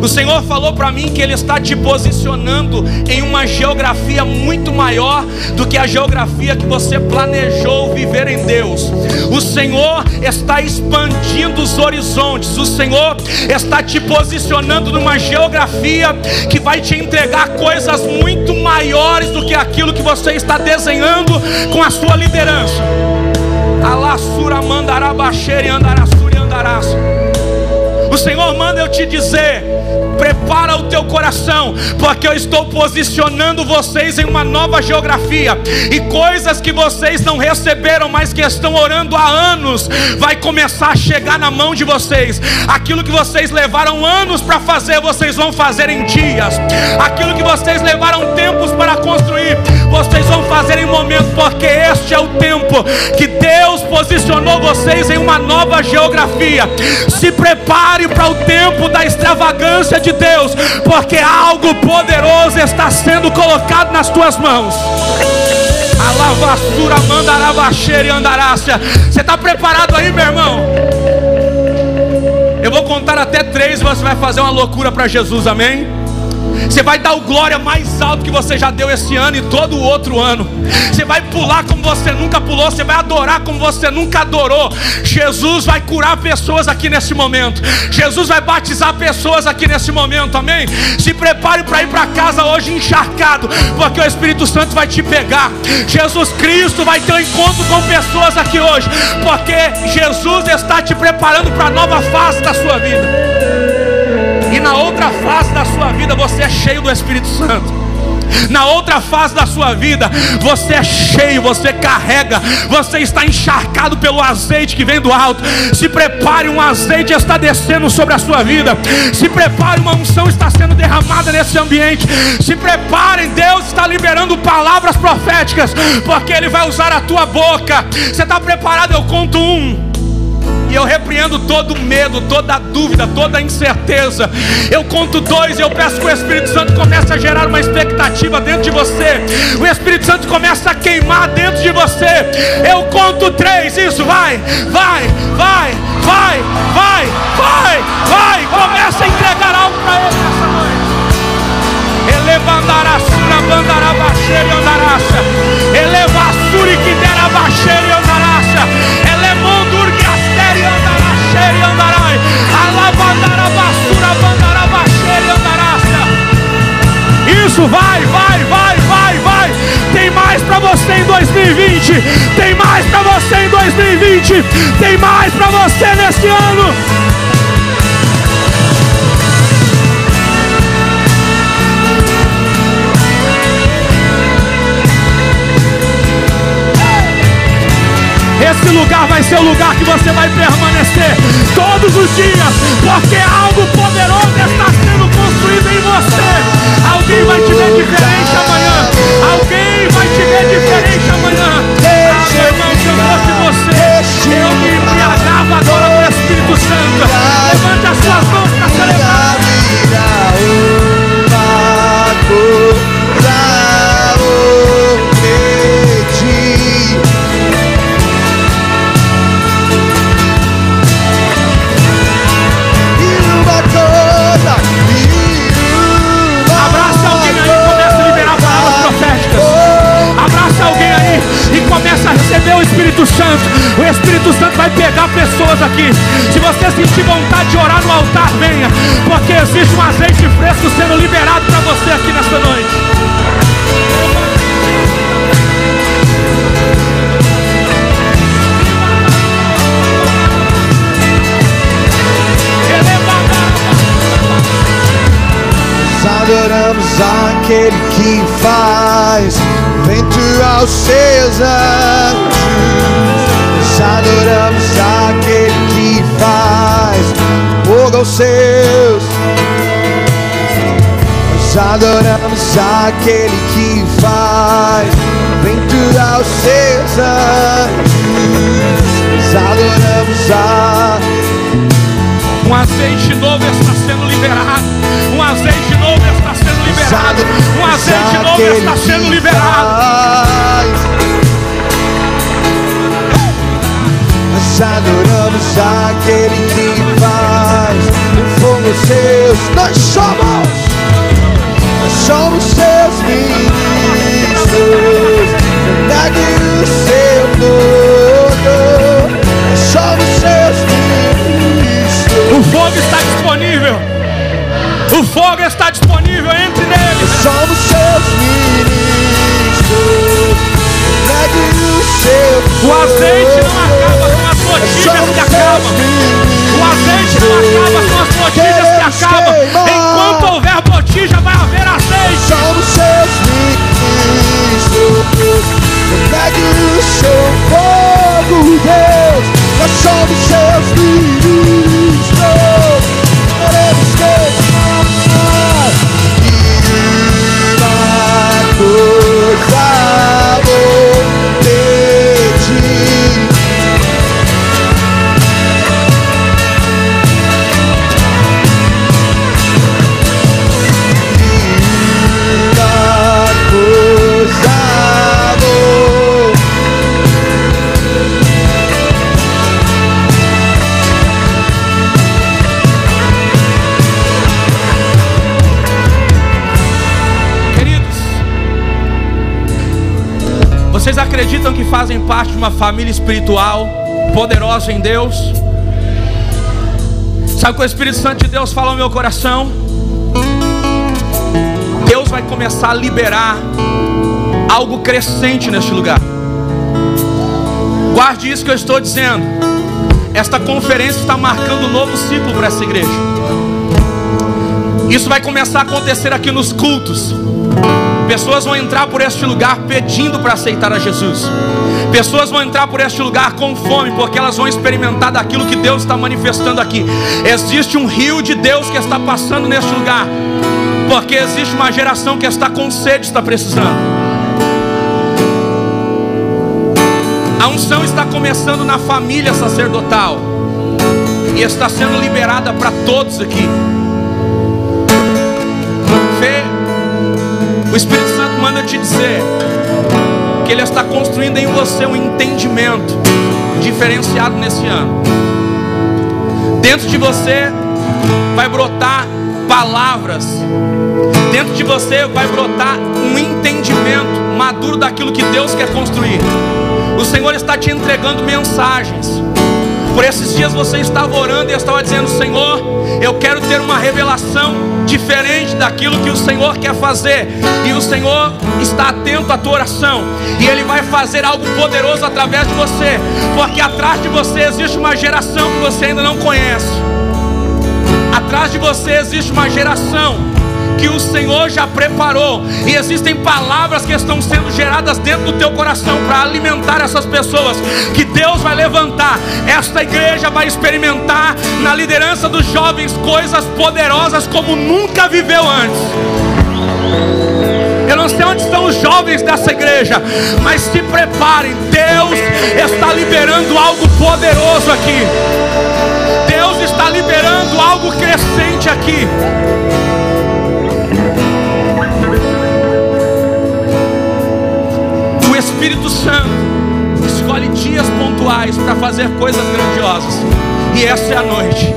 O Senhor falou para mim que Ele está te posicionando em uma geografia muito maior do que a geografia que você planejou viver em Deus. O Senhor está expandindo os horizontes, o Senhor está te posicionando numa geografia que vai te entregar coisas muito maiores do que aquilo que você está desenhando com a sua liderança. Alassura mandará baixeira e andará e andarás. O Senhor manda eu te dizer: prepara o teu coração, porque eu estou posicionando vocês em uma nova geografia, e coisas que vocês não receberam, mas que estão orando há anos, vai começar a chegar na mão de vocês. Aquilo que vocês levaram anos para fazer, vocês vão fazer em dias. Aquilo que vocês levaram tempos para construir, vocês vão fazer em momento, porque este é o tempo que Deus posicionou vocês em uma nova geografia. Se prepare para o tempo da extravagância de Deus, porque algo poderoso está sendo colocado nas tuas mãos. A lavassura mandará baixeira e andarácia. Você está preparado aí, meu irmão? Eu vou contar até três, você vai fazer uma loucura para Jesus, amém? Você vai dar o glória mais alto que você já deu esse ano e todo o outro ano. Você vai pular como você nunca pulou. Você vai adorar como você nunca adorou. Jesus vai curar pessoas aqui nesse momento. Jesus vai batizar pessoas aqui nesse momento. Amém? Se prepare para ir para casa hoje encharcado, porque o Espírito Santo vai te pegar. Jesus Cristo vai ter um encontro com pessoas aqui hoje, porque Jesus está te preparando para a nova fase da sua vida. Na outra fase da sua vida você é cheio do Espírito Santo. Na outra fase da sua vida, você é cheio, você carrega, você está encharcado pelo azeite que vem do alto. Se prepare, um azeite está descendo sobre a sua vida. Se prepare, uma unção está sendo derramada nesse ambiente. Se prepare, Deus está liberando palavras proféticas, porque Ele vai usar a tua boca. Você está preparado? Eu conto um. Eu repreendo todo medo, toda dúvida, toda incerteza. Eu conto dois e eu peço que o Espírito Santo comece a gerar uma expectativa dentro de você. O Espírito Santo começa a queimar dentro de você. Eu conto três, isso vai, vai, vai, vai, vai, vai, vai. Começa a entregar algo para ele nessa noite. Elevandará sura, bandará baixeira e andaraça. Eleva suri que dera baixeira Isso, vai, vai, vai, vai, vai. Tem mais para você em 2020. Tem mais para você em 2020. Tem mais para você nesse ano. Esse lugar vai ser o lugar que você vai permanecer todos os dias, porque algo poderoso está sendo construído em você. Alguém vai te ver diferente Espírito Santo, o Espírito Santo vai pegar pessoas aqui. Se você sentir vontade de orar no altar, venha, porque existe um azeite fresco sendo liberado para você aqui nesta noite. adoramos aquele que faz vento aos seus anjos. Adoramos aquele que faz fomos seus. Nós adoramos aquele que faz vento aos seus anjos. Nós adoramos a Um azeite novo está sendo liberado. Um azeite liberado. Um azeite novo está sendo liberado. Nós adoramos aquele que faz fomos seus, nós somos, nós somos seus ministros. Negue o seu poder, nós somos seus ministros. O fogo está disponível. Fogo está disponível. Entre neles. Somos seus ministros. O seu O azeite não acaba com as notícias que acabam. O azeite não acaba com as notícias que acabam. Enquanto houver botija, vai haver azeite. Somos seus ministros. Negue o seu fogo, Deus. Nós somos seus ministros. Parte de uma família espiritual poderosa em Deus? Sabe o que o Espírito Santo de Deus fala no meu coração? Deus vai começar a liberar algo crescente neste lugar. Guarde isso que eu estou dizendo. Esta conferência está marcando um novo ciclo para essa igreja. Isso vai começar a acontecer aqui nos cultos. Pessoas vão entrar por este lugar pedindo para aceitar a Jesus. Pessoas vão entrar por este lugar com fome, porque elas vão experimentar daquilo que Deus está manifestando aqui. Existe um rio de Deus que está passando neste lugar, porque existe uma geração que está com sede, está precisando. A unção está começando na família sacerdotal e está sendo liberada para todos aqui. O Espírito Santo manda te dizer que Ele está construindo em você um entendimento diferenciado nesse ano. Dentro de você vai brotar palavras, dentro de você vai brotar um entendimento maduro daquilo que Deus quer construir. O Senhor está te entregando mensagens. Por esses dias você estava orando e estava dizendo: Senhor, eu quero ter uma revelação diferente daquilo que o Senhor quer fazer. E o Senhor está atento à tua oração. E Ele vai fazer algo poderoso através de você. Porque atrás de você existe uma geração que você ainda não conhece. Atrás de você existe uma geração que o Senhor já preparou. E existem palavras que estão sendo geradas dentro do teu coração para alimentar essas pessoas. Que Deus vai levantar. Esta igreja vai experimentar na liderança dos jovens coisas poderosas como nunca viveu antes. Eu não sei onde estão os jovens dessa igreja, mas se preparem. Deus está liberando algo poderoso aqui. Deus está liberando algo crescente aqui. Espírito Santo escolhe dias pontuais para fazer coisas grandiosas. E essa é a noite.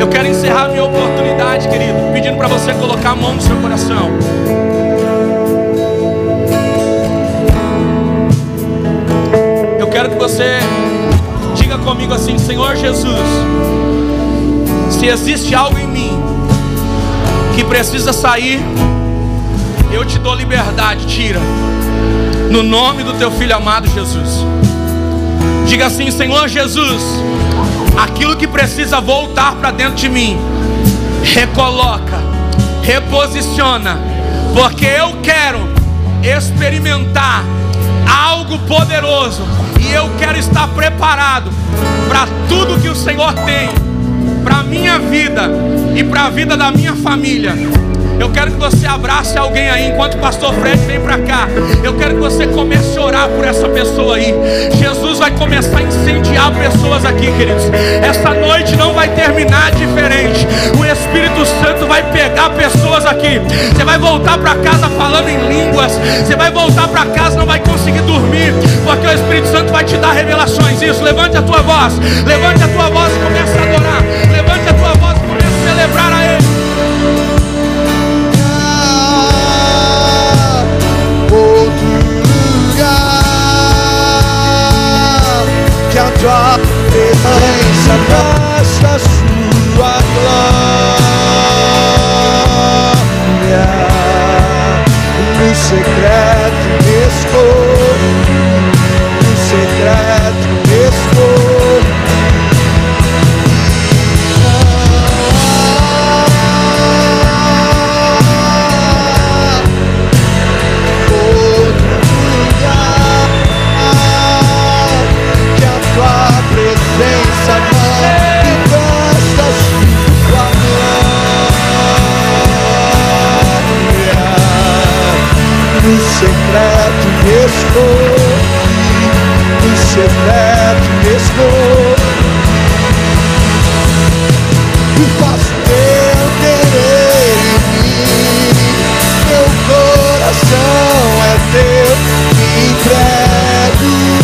Eu quero encerrar minha oportunidade, querido, pedindo para você colocar a mão no seu coração. Eu quero que você diga comigo assim: Senhor Jesus, se existe algo em mim que precisa sair, eu te dou liberdade, tira. No nome do teu filho amado Jesus. Diga assim, Senhor Jesus, aquilo que precisa voltar para dentro de mim, recoloca, reposiciona, porque eu quero experimentar algo poderoso e eu quero estar preparado para tudo que o Senhor tem para minha vida e para a vida da minha família. Eu quero que você abrace alguém aí enquanto o pastor Fred vem para cá. Eu quero que você comece a orar por essa pessoa aí. Jesus vai começar a incendiar pessoas aqui, queridos. Essa noite não vai terminar diferente. O Espírito Santo vai pegar pessoas aqui. Você vai voltar para casa falando em línguas. Você vai voltar para casa não vai conseguir dormir, porque o Espírito Santo vai te dar revelações. Isso. Levante a tua voz. Levante a tua voz e comece a adorar. Levante a tua voz e comece a celebrar a tua presença mostra sua glória. No secreto me esconde no secreto no secreto me esconde, no secreto me esconde. E faço eu querer em mim, meu coração é teu, me entrego.